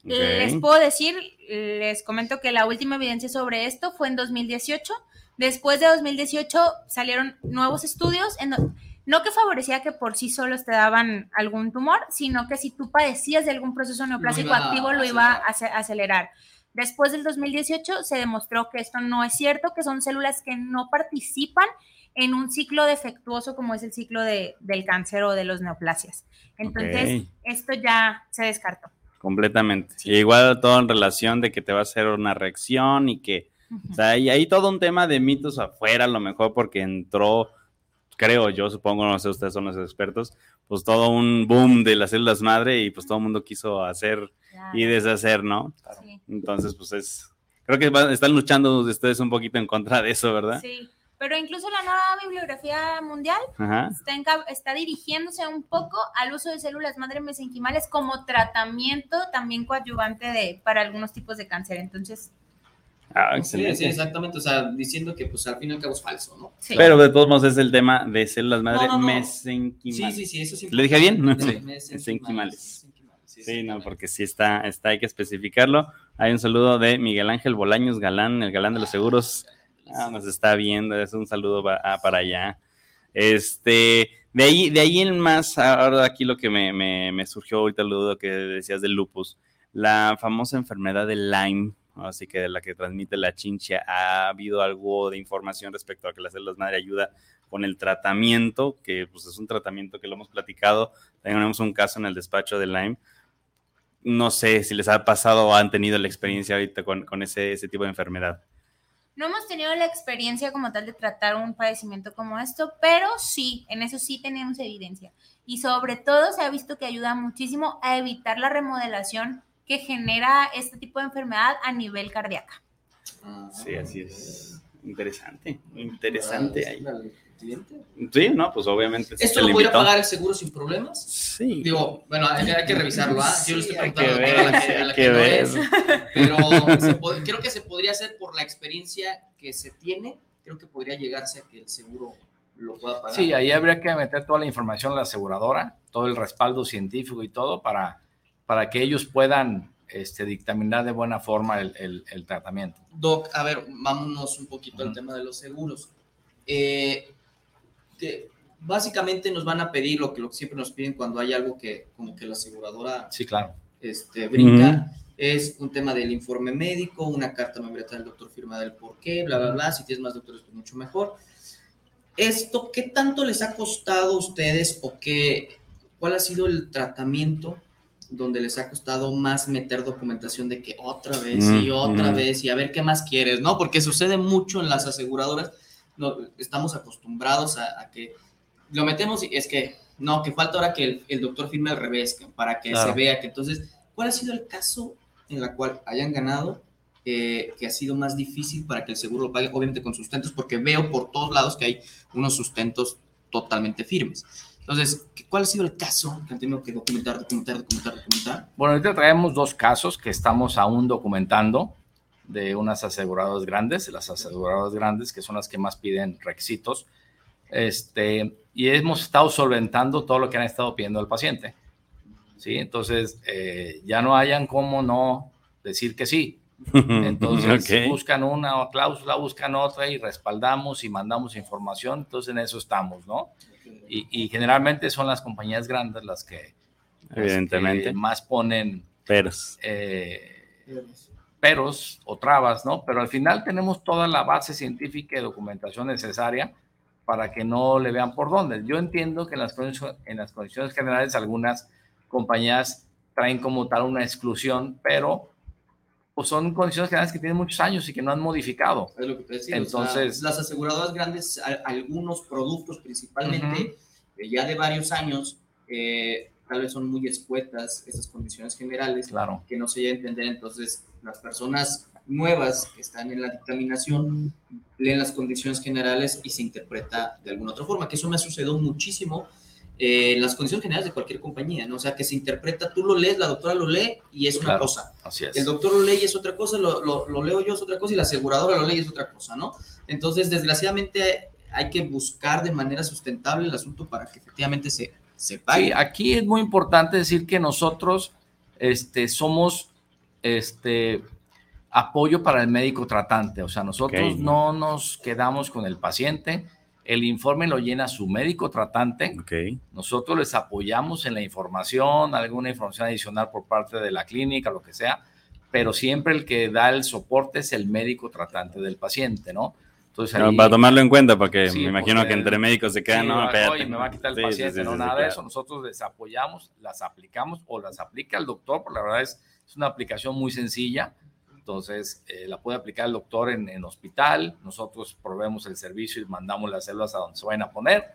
Les puedo decir, les comento que la última evidencia sobre esto fue en 2018. Después de 2018 salieron nuevos estudios en, no que favorecía que por sí solos te daban algún tumor, sino que si tú padecías de algún proceso neoplásico activo, lo iba a acelerar. Después del 2018 se demostró que esto no es cierto, que son células que no participan en un ciclo defectuoso como es el ciclo de, del cáncer o de los neoplasias. Entonces, esto ya se descartó. Completamente. igual todo en relación de que te va a hacer una reacción y que, o sea, y hay todo un tema de mitos afuera, a lo mejor porque entró creo yo, supongo, no sé, ustedes son los expertos, pues todo un boom de las células madre y pues todo el mundo quiso hacer y deshacer, ¿no? Entonces, pues es, creo que están luchando ustedes un poquito en contra de eso, ¿verdad? Sí. Pero incluso la nueva bibliografía mundial está, está, dirigiéndose un poco al uso de células madre mesenquimales como tratamiento también coadyuvante de, para algunos tipos de cáncer. Entonces, Ah, sí, exactamente. O sea, diciendo que pues al fin y al cabo es falso, ¿no? Pero de todos modos es el tema de células madre mesenquimales. Sí, sí, sí, eso sí. ¿Le dije bien? Sí. Mesenquimales. Sí, no, porque sí está, está, hay que especificarlo. Hay un saludo de Miguel Ángel Bolaños Galán, el galán de los seguros. Ah, nos está viendo, es un saludo ah, para, allá. Este, de ahí, de ahí en más, ahora aquí lo que me, me, me surgió ahorita el dudo que decías del lupus, la famosa enfermedad de Lyme así que de la que transmite la chincha, ha habido algo de información respecto a que las células madre ayuda con el tratamiento, que pues es un tratamiento que lo hemos platicado, tenemos un caso en el despacho de Lyme, no sé si les ha pasado o han tenido la experiencia ahorita con, con ese, ese tipo de enfermedad. No hemos tenido la experiencia como tal de tratar un padecimiento como esto, pero sí, en eso sí tenemos evidencia. Y sobre todo se ha visto que ayuda muchísimo a evitar la remodelación que genera este tipo de enfermedad a nivel cardíaco. Sí, así es. Interesante, interesante ahí. Sí, no, pues obviamente. ¿Esto lo podría pagar el seguro sin problemas? Sí. Digo, bueno, hay, que revisarlo, ¿ah? Yo lo estoy preguntando a la que, no es, pero creo que se podría hacer por la experiencia que se tiene, creo que podría llegarse a que el seguro lo pueda pagar. Sí, ahí habría que meter toda la información a la aseguradora, todo el respaldo científico y todo para para que ellos puedan este, dictaminar de buena forma el, tratamiento. Doc, a ver, vámonos un poquito al tema de los seguros. Eh, básicamente nos van a pedir lo que, lo que siempre nos piden cuando hay algo que como que la aseguradora sí, claro. este, brinca. Es un tema del informe médico, una carta membreta del doctor firma del por qué, bla, bla, bla. Si tienes más doctores, pues mucho mejor. ¿Esto qué tanto les ha costado a ustedes o qué, cuál ha sido el tratamiento donde les ha costado más meter documentación de que otra vez y otra vez y a ver qué más quieres, ¿no? Porque sucede mucho en las aseguradoras, no, estamos acostumbrados a, que lo metemos y es que, no, que falta ahora que el, doctor firme al revés, para que se vea que entonces, ¿cuál ha sido el caso en la cual hayan ganado eh, que ha sido más difícil para que el seguro lo pague, obviamente con sustentos, porque veo por todos lados que hay unos sustentos totalmente firmes. Entonces, ¿cuál ha sido el caso que han tenido que documentar, documentar, documentar, documentar? Bueno, ahorita traemos dos casos que estamos aún documentando de unas aseguradoras grandes, las aseguradoras grandes que son las que más piden requisitos. Este, y hemos estado solventando todo lo que han estado pidiendo el paciente. ¿sí? Entonces, eh, ya no hayan cómo no decir que sí. Entonces, buscan una cláusula, buscan otra y respaldamos y mandamos información. Entonces, en eso estamos, ¿no? Y, generalmente son las compañías grandes las que, evidentemente más ponen peros. Eh, peros o trabas, ¿no? Pero al final tenemos toda la base científica y documentación necesaria para que no le vean por dónde. Yo entiendo que en las, en las condiciones generales algunas compañías traen como tal una exclusión, pero pues son condiciones generales que tienen muchos años y que no han modificado. Es lo que te decía, Entonces, las aseguradoras grandes, algunos productos principalmente, eh, ya de varios años, eh, tal vez son muy escuetas esas condiciones generales, claro. que no se llega a entender. Entonces, las personas nuevas que están en la dictaminación leen las condiciones generales y se interpreta de alguna otra forma, que eso me ha sucedido muchísimo eh, las condiciones generales de cualquier compañía, ¿no? O sea, que se interpreta, tú lo lees, la doctora lo lee y es una cosa. Así es. El doctor lo lee y es otra cosa, lo, lo, lo, leo yo es otra cosa y la aseguradora lo lee y es otra cosa, ¿no? Entonces, desgraciadamente, hay que buscar de manera sustentable el asunto para que efectivamente se, se pague. Sí, aquí es muy importante decir que nosotros este, somos este, apoyo para el médico tratante, o sea, nosotros Ok. no nos quedamos con el paciente, el informe lo llena su médico tratante, Ok. nosotros les apoyamos en la información, alguna información adicional por parte de la clínica, lo que sea, pero siempre el que da el soporte es el médico tratante del paciente, ¿no? Entonces, No, ahí- para tomarlo en cuenta, porque Sí, me imagino porque- que entre médicos se quedan, Sí, no, espérate. oye, me va a quitar el Sí, paciente, no nada de claro. eso. Nosotros les apoyamos, las aplicamos o las aplica el doctor, porque la verdad es, es una aplicación muy sencilla. Entonces, eh, la puede aplicar el doctor en, en hospital. Nosotros proveemos el servicio y mandamos las células a donde se vayan a poner.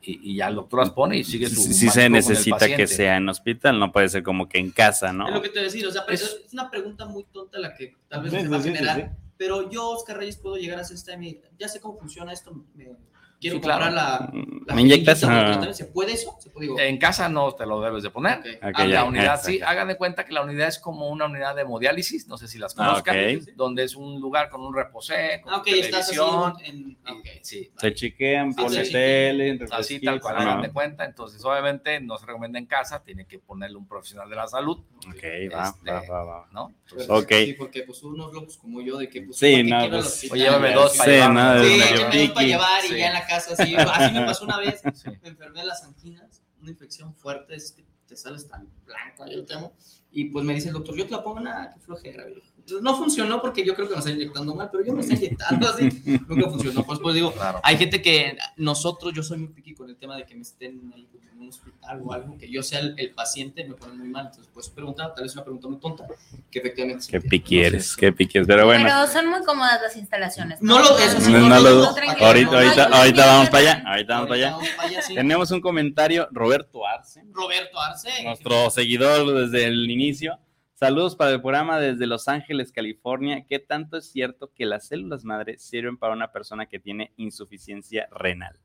Y, y ya el doctor las pone y sigue su. Si se con el necesita que sea en hospital, no puede ser como que en casa, ¿no? Es lo que te voy a decir, o sea, pero Es- es, una pregunta muy tonta la que tal vez Sí, me va a sí, sí, generar, sí. pero yo, Oscar Reyes, puedo llegar a hacer esta, ya sé cómo funciona esto, me- quiero Sí, claro. comprar la, la ¿Me inyectas? jeringuita, Ah. ¿tratamiento? ¿Se puede eso? ¿Se puede? Digo, En casa no te lo debes de poner. ok. Ok, Ah, la unidad, sí, hagan de cuenta que la unidad es como una unidad de hemodiálisis, no sé si las Ah, conozcan, ok. donde es un lugar con un reposé, con Ah, televisión. en... ok. Sí, Se chiquean Sí, por la tele, Así tal cual, hagan de cuenta. Entonces, obviamente, no se recomienda en casa, tiene que ponerle un profesional de la salud, Ok, va, Este, va, va, va. ¿no? Entonces, Ok. Sí, porque pues unos locos como yo, de que pues... Sí, ¿para qué no, pues, oye, llévame dos Sí, para llevar. no, Sí, medio dos para llevar y Sí. ya en la casa así. Así me pasó una vez. Sí. Me enfermé de las anginas, una infección fuerte, es que te sales tan blanco, yo te amo. Y pues me dice el doctor, yo te la pongo nada, qué flojera. güey. No funcionó porque yo creo que me está inyectando mal, pero yo me estoy inyectando así. Nunca funcionó. Pues, pues digo, claro. hay gente que nosotros, yo soy muy piqui con el tema de que me estén ahí en un hospital o algo, que yo sea el, el paciente, me pone muy mal. Entonces, pues pregunta, tal vez una pregunta muy tonta, que efectivamente. Qué tiene. piqui eres, qué piqui eres. Pero bueno, Pero son muy cómodas las instalaciones. No lo- eso sí, no, no, no no, lo no, dudo. Ahorita, no, ahorita, no, ahorita no, vamos no, para no, allá, ahorita vamos para allá. vamos para allá, sí. Tenemos un comentario, Roberto Arce, Roberto Arce. nuestro seguidor desde el inicio. Saludos para el programa desde Los Ángeles, California. ¿Qué tanto es cierto que las células madre sirven para una persona que tiene insuficiencia renal?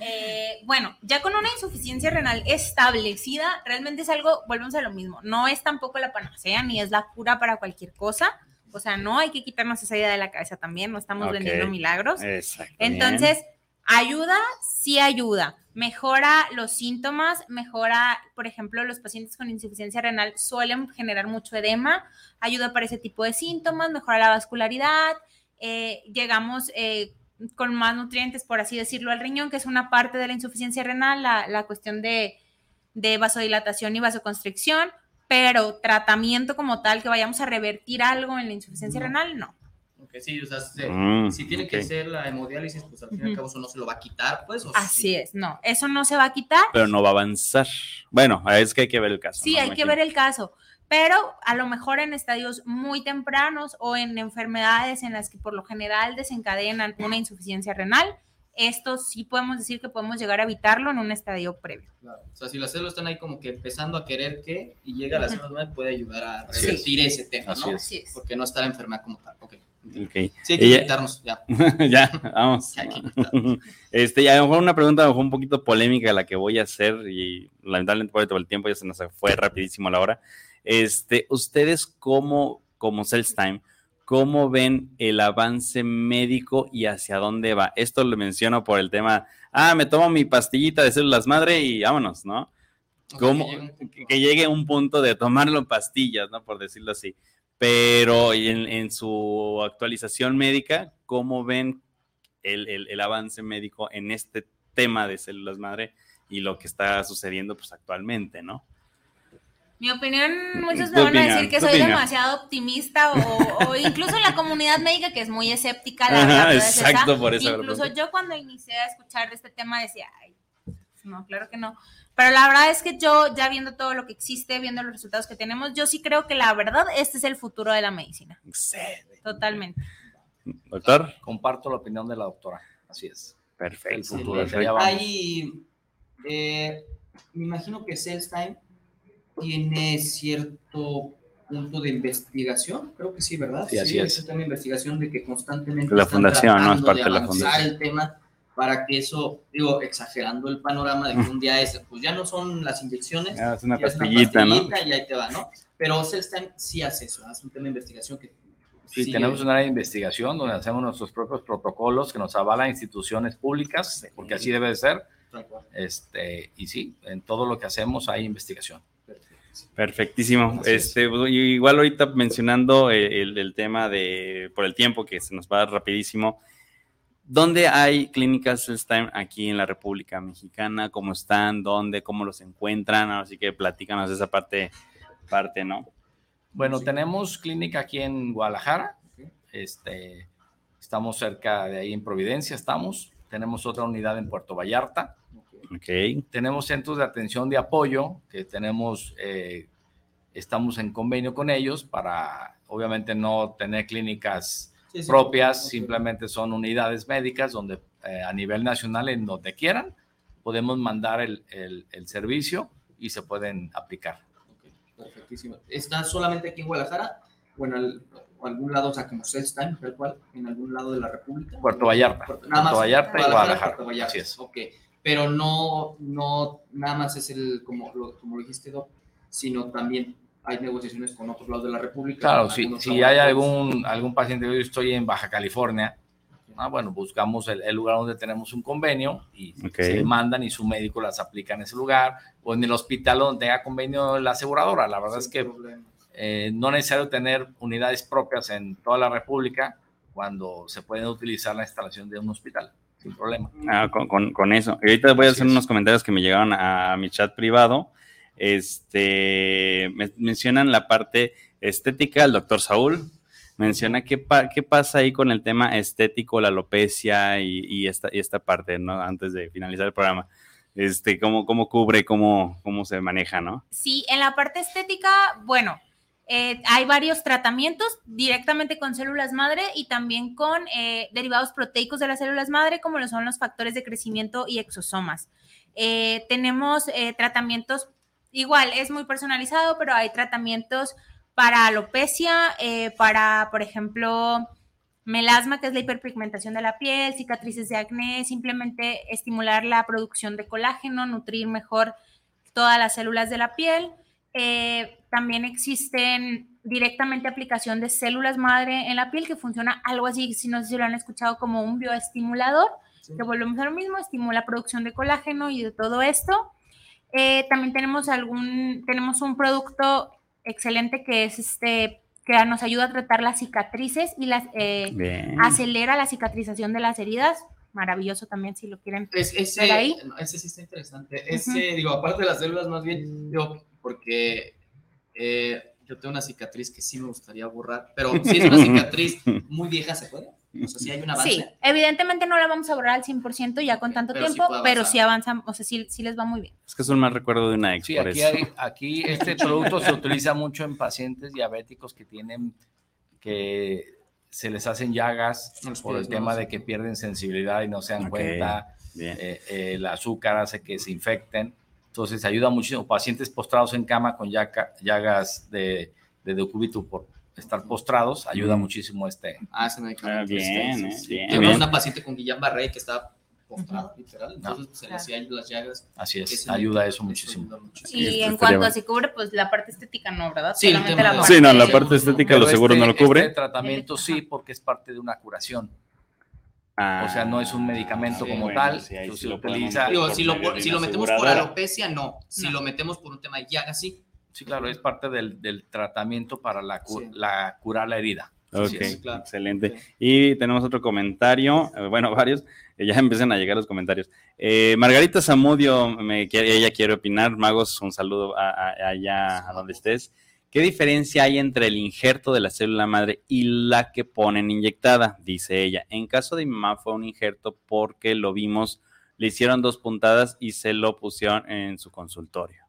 Eh, bueno, ya con una insuficiencia renal establecida, realmente es algo, volvemos a lo mismo, no es tampoco la panacea ni es la cura para cualquier cosa. O sea, no hay que quitarnos esa idea de la cabeza también, no estamos vendiendo milagros. Exacto. Entonces, ayuda, sí ayuda. Mejora los síntomas, mejora, por ejemplo, los pacientes con insuficiencia renal suelen generar mucho edema, ayuda para ese tipo de síntomas, mejora la vascularidad, eh, llegamos eh, con más nutrientes, por así decirlo, al riñón, que es una parte de la insuficiencia renal, la, la cuestión de, de vasodilatación y vasoconstricción, pero tratamiento como tal, que vayamos a revertir algo en la insuficiencia No. renal, no. Ok, sí, o sea, se- Mm, si tiene ok. que ser la hemodiálisis, pues al fin y al cabo eso no se lo va a quitar, pues. o Así sí. es, no, eso no se va a quitar. Pero no va a avanzar. Bueno, es que hay que ver el caso. Sí, ¿no? hay que ver el caso, pero a lo mejor en estadios muy tempranos o en enfermedades en las que por lo general desencadenan una insuficiencia renal, esto sí podemos decir que podemos llegar a evitarlo en un estadio previo. Claro. O sea, si las células están ahí como que empezando a querer que y llega a células madre, puede ayudar a revertir ese tema, Así ¿no? es. Así es. Porque no está la enfermedad como tal. Ok. Ok. Sí, hay que quitarnos, ya. ya, vamos. Ya hay que. Este, y a lo mejor una pregunta a lo mejor un poquito polémica la que voy a hacer y lamentablemente por el tiempo ya se nos fue rapidísimo la hora. Este, ustedes como, como Time, ¿cómo ven el avance médico y hacia dónde va? Esto lo menciono por el tema, ah, me tomo mi pastillita de células madre y vámonos, ¿no? Que llegue un punto- que llegue un punto de tomarlo en pastillas, ¿no? Por decirlo así. Pero en, en su actualización médica, ¿cómo ven el, el- el avance médico en este tema de células madre y lo que está sucediendo pues actualmente, ¿no? Mi opinión, muchos me van a decir que soy opinión. demasiado optimista o, o incluso la comunidad médica que es muy escéptica, la Ajá, verdad es esa. exacto, por eso Incluso yo cuando inicié a escuchar de este tema decía, ay, no, claro que no. Pero la verdad es que yo, ya viendo todo lo que existe, viendo los resultados que tenemos, yo sí creo que la verdad, este es el futuro de la medicina. Excelente. Totalmente. Doctor, Comparto la opinión de la doctora. Así es. El perfecto. futuro. Hay, eh, me imagino que Cells-Time tiene cierto punto de investigación, creo que sí, ¿verdad? Sí, así es. un tema de investigación de que constantemente La fundación, ¿no? Es parte de la fundación. el tema para que eso, digo, exagerando el panorama de que un día es, pues ya no son las inyecciones, Ah, es una ya es una pastillita, ¿no? y ahí te va, ¿no? Pero Celstein sí hace eso, hace un tema de investigación que Sí, sigue- tenemos una área de investigación donde hacemos nuestros propios protocolos que nos avalan instituciones públicas, porque así debe de ser. Este, y sí, en todo lo que hacemos hay investigación. Perfectísimo. Este, pues, igual ahorita mencionando eh, el, el tema de, por el tiempo que se nos va rapidísimo, ¿dónde hay clínicas Time aquí en la República Mexicana? ¿Cómo están? ¿Dónde? ¿Cómo los encuentran? Así que platícanos esa parte, parte ¿no? Bueno, tenemos clínica aquí en Guadalajara. Este, estamos cerca de ahí en Providencia, estamos. Tenemos otra unidad en Puerto Vallarta. Ok. Tenemos centros de atención de apoyo que tenemos, eh, estamos en convenio con ellos para, obviamente, no tener clínicas Sí, sí, propias, ok. simplemente son unidades médicas donde eh, a nivel nacional, en donde quieran, podemos mandar el, el- el servicio y se pueden aplicar. Ok, Perfectísimo. ¿Está solamente aquí en Guadalajara o en al- o algún lado, o sea, como Celstein, tal cual, en algún lado de la República? Puerto Vallarta. Puerto- Puerto Vallarta y Guadalajara. Puerto Vallarta. Así es. Ok, pero no, no, nada más es el, como lo, como lo dijiste, Doc, sino también hay negociaciones con otros lados de la República. Claro, si, si hay algún, algún paciente, yo estoy en Baja California, ah, bueno, buscamos el, el lugar donde tenemos un convenio y Ok. se mandan y su médico las aplica en ese lugar o en el hospital donde tenga convenio la aseguradora. La verdad es Sin que problema. eh, no es necesario tener unidades propias en toda la República cuando se puede utilizar la instalación de un hospital, sin problema. Ah, con, con- con eso. Y ahorita voy a hacer es. unos comentarios que me llegaron a, mi chat privado. Este, me- mencionan la parte estética, el doctor Saúl menciona qué, pa- qué pasa ahí con el tema estético, la alopecia y, y esta, y esta parte, ¿no? Antes de finalizar el programa. Este, cómo, cómo cubre, cómo, cómo se maneja, ¿no? Sí, en la parte estética, bueno, eh, hay varios tratamientos directamente con células madre y también con eh, derivados proteicos de las células madre, como lo son los factores de crecimiento y exosomas. Eh, tenemos tratamientos, igual es muy personalizado, pero hay tratamientos para alopecia, para, por ejemplo, melasma, que es la hiperpigmentación de la piel, cicatrices de acné, simplemente estimular la producción de colágeno, nutrir mejor todas las células de la piel. Eh, también existen directamente aplicación de células madre en la piel que funciona algo así, si no sé si lo han escuchado, como un bioestimulador, que volvemos a lo mismo, estimula producción de colágeno y de todo esto. Eh, también tenemos algún, tenemos un producto excelente que es este, que nos ayuda a tratar las cicatrices y las, eh, acelera la cicatrización de las heridas. Maravilloso también si lo quieren. Es- ese, ¿Ver ahí? no, ese sí está interesante. Ese, digo, aparte de las células, más bien, digo, porque eh, yo tengo una cicatriz que sí me gustaría borrar, pero si es una cicatriz muy vieja, ¿se puede? O sea, si hay un avance. Sí, evidentemente no la vamos a borrar al 100% ya con tanto Pero sí tiempo, pero sí avanzan, o sea, sí, sí les va muy bien. Es que es un mal recuerdo de una ex, Sí, por aquí, eso. hay- aquí este producto se utiliza mucho en pacientes diabéticos que tienen, que se les hacen llagas los por el tema de que pierden sensibilidad y no se dan cuenta. Eh, eh, el azúcar hace que se infecten. Entonces ayuda muchísimo. Pacientes postrados en cama con llaga- llagas de, de decúbito por estar postrados, ayuda muchísimo este. Ah, ese medicamento. Ah, bien, sí, eh, sí. bien, una paciente con Guillain-Barré que estaba postrada, literal. Entonces, pues, se le hacían las llagas. Así es, ayuda eso muchísimo. ayuda mucho. Y este en cuanto a si cubre, pues la parte estética no, ¿verdad? Sí, el Solamente tema la de- parte Sí, no, la parte estética lo seguro no lo este- cubre. Este tratamiento sí, porque es parte de una curación. O sea, no es un medicamento sí, como bueno, tal. sí, sí lo utiliza. Digo, si lo, si metemos por alopecia, no. Si No. lo metemos por un tema de llagas, sí. Sí, claro, es parte del, del tratamiento para la, cu- Sí. la curar la herida. Ok, es. claro. excelente. Y tenemos otro comentario, eh, bueno, varios, eh, ya empiezan a llegar los comentarios. Eh, Margarita Zamudio, me, quiere- ella quiere opinar, Magos, un saludo a- a- allá a donde estés. ¿Qué diferencia hay entre el injerto de la célula madre y la que ponen inyectada? Dice ella. En caso de mi mamá fue un injerto porque lo vimos, le hicieron dos puntadas y se lo pusieron en su consultorio.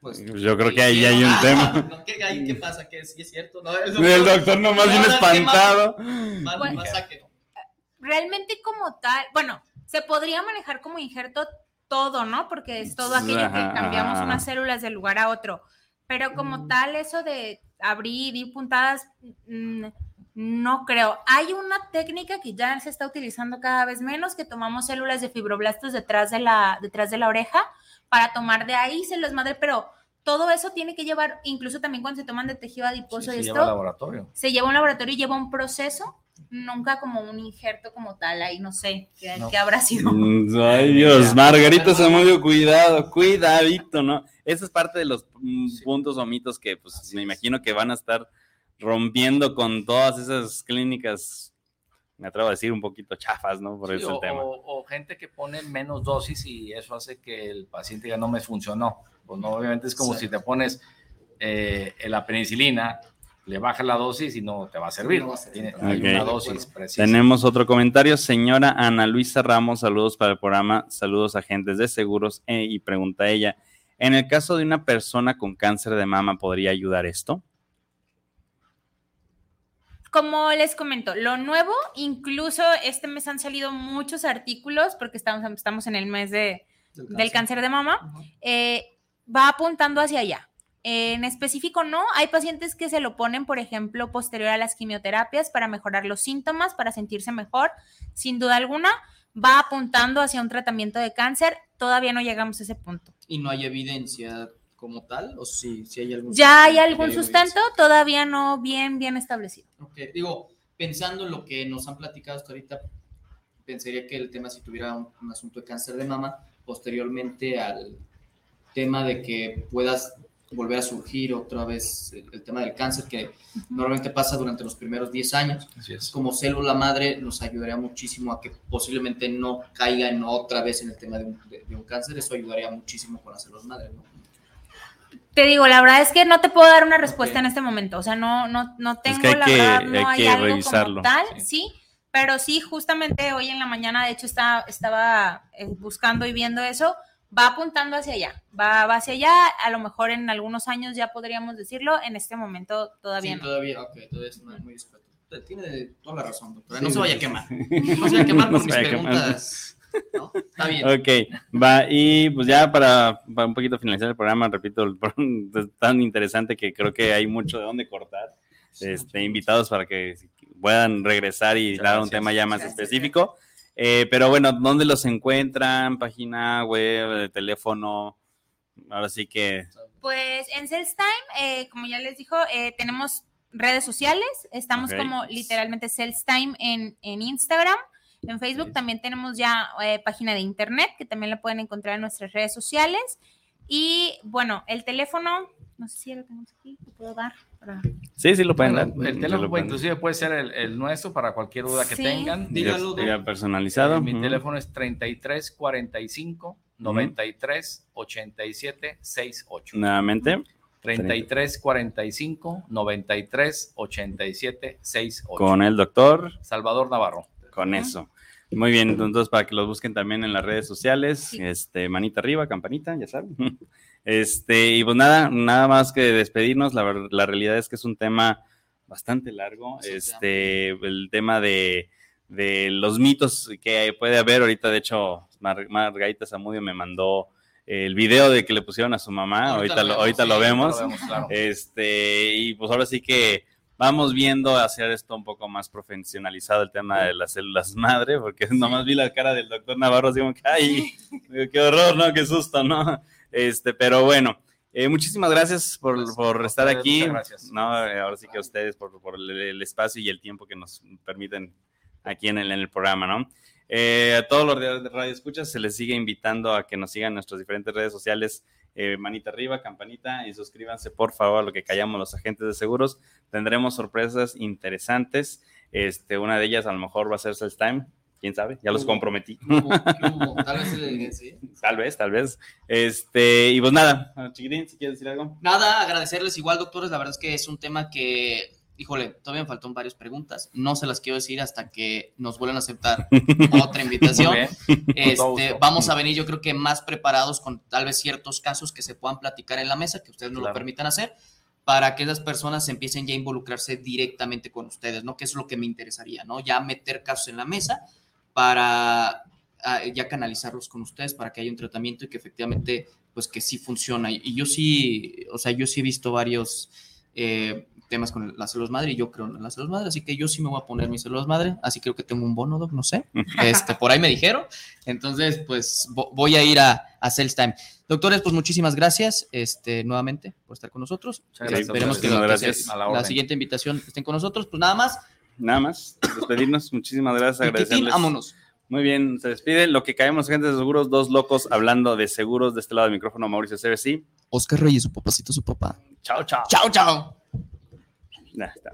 Pues, Yo creo que ahí hay un Ah, tema. ¿qué, ahí, ¿Qué pasa? ¿Qué, ¿Sí es cierto? No, el El doctor nomás qué espantado. Más, Bueno. más. Realmente como tal, bueno, se podría manejar como injerto todo, ¿no? Porque es todo aquello que cambiamos unas células de lugar a otro. Pero como tal, eso de abrir y puntadas, mm, No creo. Hay una técnica que ya se está utilizando cada vez menos, que tomamos células de fibroblastos detrás de la, detrás de la oreja para tomar de ahí células madre, pero todo eso tiene que llevar, incluso también cuando se toman de tejido adiposo y se esto, lleva laboratorio. se lleva a un laboratorio y lleva un proceso, nunca como un injerto como tal, ahí no sé qué, No. qué habrá sido. Mm, Ay, Dios, Margarita Zamudio, cuidado, cuidadito, ¿no? Esa es parte de los mm, Sí. puntos o mitos que, pues, Así me es. imagino que van a estar rompiendo con todas esas clínicas, me atrevo a decir, un poquito chafas, ¿no? Por Sí, ese o, tema. o- o gente que pone menos dosis y eso hace que el paciente ya no me funcionó. Pues no, obviamente es como Sí. si te pones eh, la penicilina, le bajas la dosis y no te va a servir. No va a servir. Tiene- una dosis precisa. Tenemos otro comentario. Señora Ana Luisa Ramos, saludos para el programa, saludos agentes de seguros eh, y pregunta ella, ¿en el caso de una persona con cáncer de mama podría ayudar esto? Como les comento, lo nuevo, incluso este mes han salido muchos artículos, porque estamos, estamos en el mes de, del cáncer de mama, eh, va apuntando hacia allá. En específico, no. Hay pacientes que se lo ponen, por ejemplo, posterior a las quimioterapias para mejorar los síntomas, para sentirse mejor. Sin duda alguna, va apuntando hacia un tratamiento de cáncer. Todavía no llegamos a ese punto. Y no hay evidencia como tal, o sí, sí hay algún Ya hay sustento, algún evidencia? sustento, todavía no bien, bien establecido. Ok, Digo, pensando en lo que nos han platicado hasta ahorita, pensaría que el tema, si tuviera un, un asunto de cáncer de mama, posteriormente al tema de que puedas volver a surgir otra vez el, el tema del cáncer, que normalmente pasa durante los primeros 10 años, Así es. como célula madre nos ayudaría muchísimo a que posiblemente no caiga en otra vez en el tema de un, de- de un cáncer, eso ayudaría muchísimo con las células madre, ¿no? Te digo, la verdad es que no te puedo dar una respuesta Ok. en este momento. O sea, no, no, no tengo que hay la que- verdad, hay no hay, que algo revisarlo, como tal, sí. sí. Pero sí, justamente hoy en la mañana, de hecho, está, estaba eh, buscando y viendo eso. Va apuntando hacia allá, va, va hacia allá. A lo mejor en algunos años ya podríamos decirlo. En este momento todavía Sí, no. todavía, ok, todavía es muy, discreto. Tiene toda la razón, doctora. Sí, no se sí, vaya a sí. quemar. No se vaya a quemar No por se mis preguntas. ¿no? Está bien. Ok, va, y pues ya para, para un poquito finalizar el programa, repito, el programa es tan interesante que creo que hay mucho de dónde cortar. Este, invitados para que puedan regresar y Muchas dar un gracias. tema ya más Gracias. específico. Eh, pero bueno, ¿dónde los encuentran? Página web, teléfono. Ahora sí que Pues en Sales Time, eh, como ya les dijo, eh, tenemos redes sociales. Estamos como literalmente Sales Time en, en Instagram. En Facebook Ok. también tenemos ya eh, página de internet que también la pueden encontrar en nuestras redes sociales. Y bueno, el teléfono, no sé si lo tenemos aquí, lo puedo dar. Para- sí, sí lo pueden Bueno, dar. el Sí teléfono lo pueden- inclusive puede ser el, el nuestro para cualquier duda que Sí. tengan. Dígalo, personalizado. Eh, Mi teléfono es 33 45 93 87 68. Nuevamente, 33 45 93 87 68. con el doctor Salvador Navarro. con eso. Muy bien, entonces para que los busquen también en las redes sociales, Sí. este, manita arriba, campanita, ya saben. Este, y pues nada, nada más que despedirnos, la, la realidad es que es un tema bastante largo, Sí, este, el tema de, de los mitos que puede haber, ahorita de hecho Mar- Margarita Zamudio me mandó el video de que le pusieron a su mamá, ahorita, lo, ahorita sí, lo vemos, Lo vemos, claro. este, y pues ahora sí que vamos viendo hacer esto un poco más profesionalizado el tema de las células madre, porque nomás vi la cara del doctor Navarro, así como que, ay, qué horror, ¿no? Qué susto, ¿no? Este, pero bueno, eh, muchísimas gracias por, Gracias. por estar ustedes, aquí. gracias. No, eh, ahora sí que a ustedes por, por el, el espacio y el tiempo que nos permiten aquí en el, en el programa, ¿no? Eh, a todos los de Radio Escuchas se les sigue invitando a que nos sigan en nuestras diferentes redes sociales. eh, manita arriba, campanita y suscríbanse por favor a lo que callamos los agentes de seguros. Tendremos sorpresas interesantes. Este, una de ellas a lo mejor va a ser Sales Time. Quién sabe, ya los comprometí. ¿Qué hubo? ¿Qué hubo? Tal vez el- sí. Tal vez, tal vez. Este, y pues nada, chiquitín, si quieres decir algo. Nada, agradecerles igual, doctores. La verdad es que es un tema que, híjole, todavía me faltan varias preguntas. No se las quiero decir hasta que nos vuelvan a aceptar otra invitación. Este, vamos a venir, yo creo que más preparados con tal vez ciertos casos que se puedan platicar en la mesa, que ustedes nos Claro. lo permitan hacer, para que esas personas empiecen ya a involucrarse directamente con ustedes, ¿no? Que es lo que me interesaría, ¿no? Ya meter casos en la mesa para ah, ya canalizarlos con ustedes para que haya un tratamiento y que efectivamente, pues que sí funciona. Y, y yo sí, o sea, yo sí he visto varios eh, temas con las células madre y yo creo en las células madre, así que yo sí me voy a poner mis células madre, así creo que tengo un bono, no sé, este, por ahí me dijeron, entonces pues voy a ir a, a Sales Time. Doctores, pues muchísimas gracias este, nuevamente por estar con nosotros. Esperemos que, la, siguiente invitación estén con nosotros, pues nada más. Nada más, despedirnos, muchísimas gracias, agradecerles. vámonos. Muy bien, se despide. Lo que caemos, gente de seguros, dos locos hablando de seguros. De este lado del micrófono, Mauricio CBC. Oscar Reyes, su papacito, su papá. Chao, chao. Chao, chao. Ya está.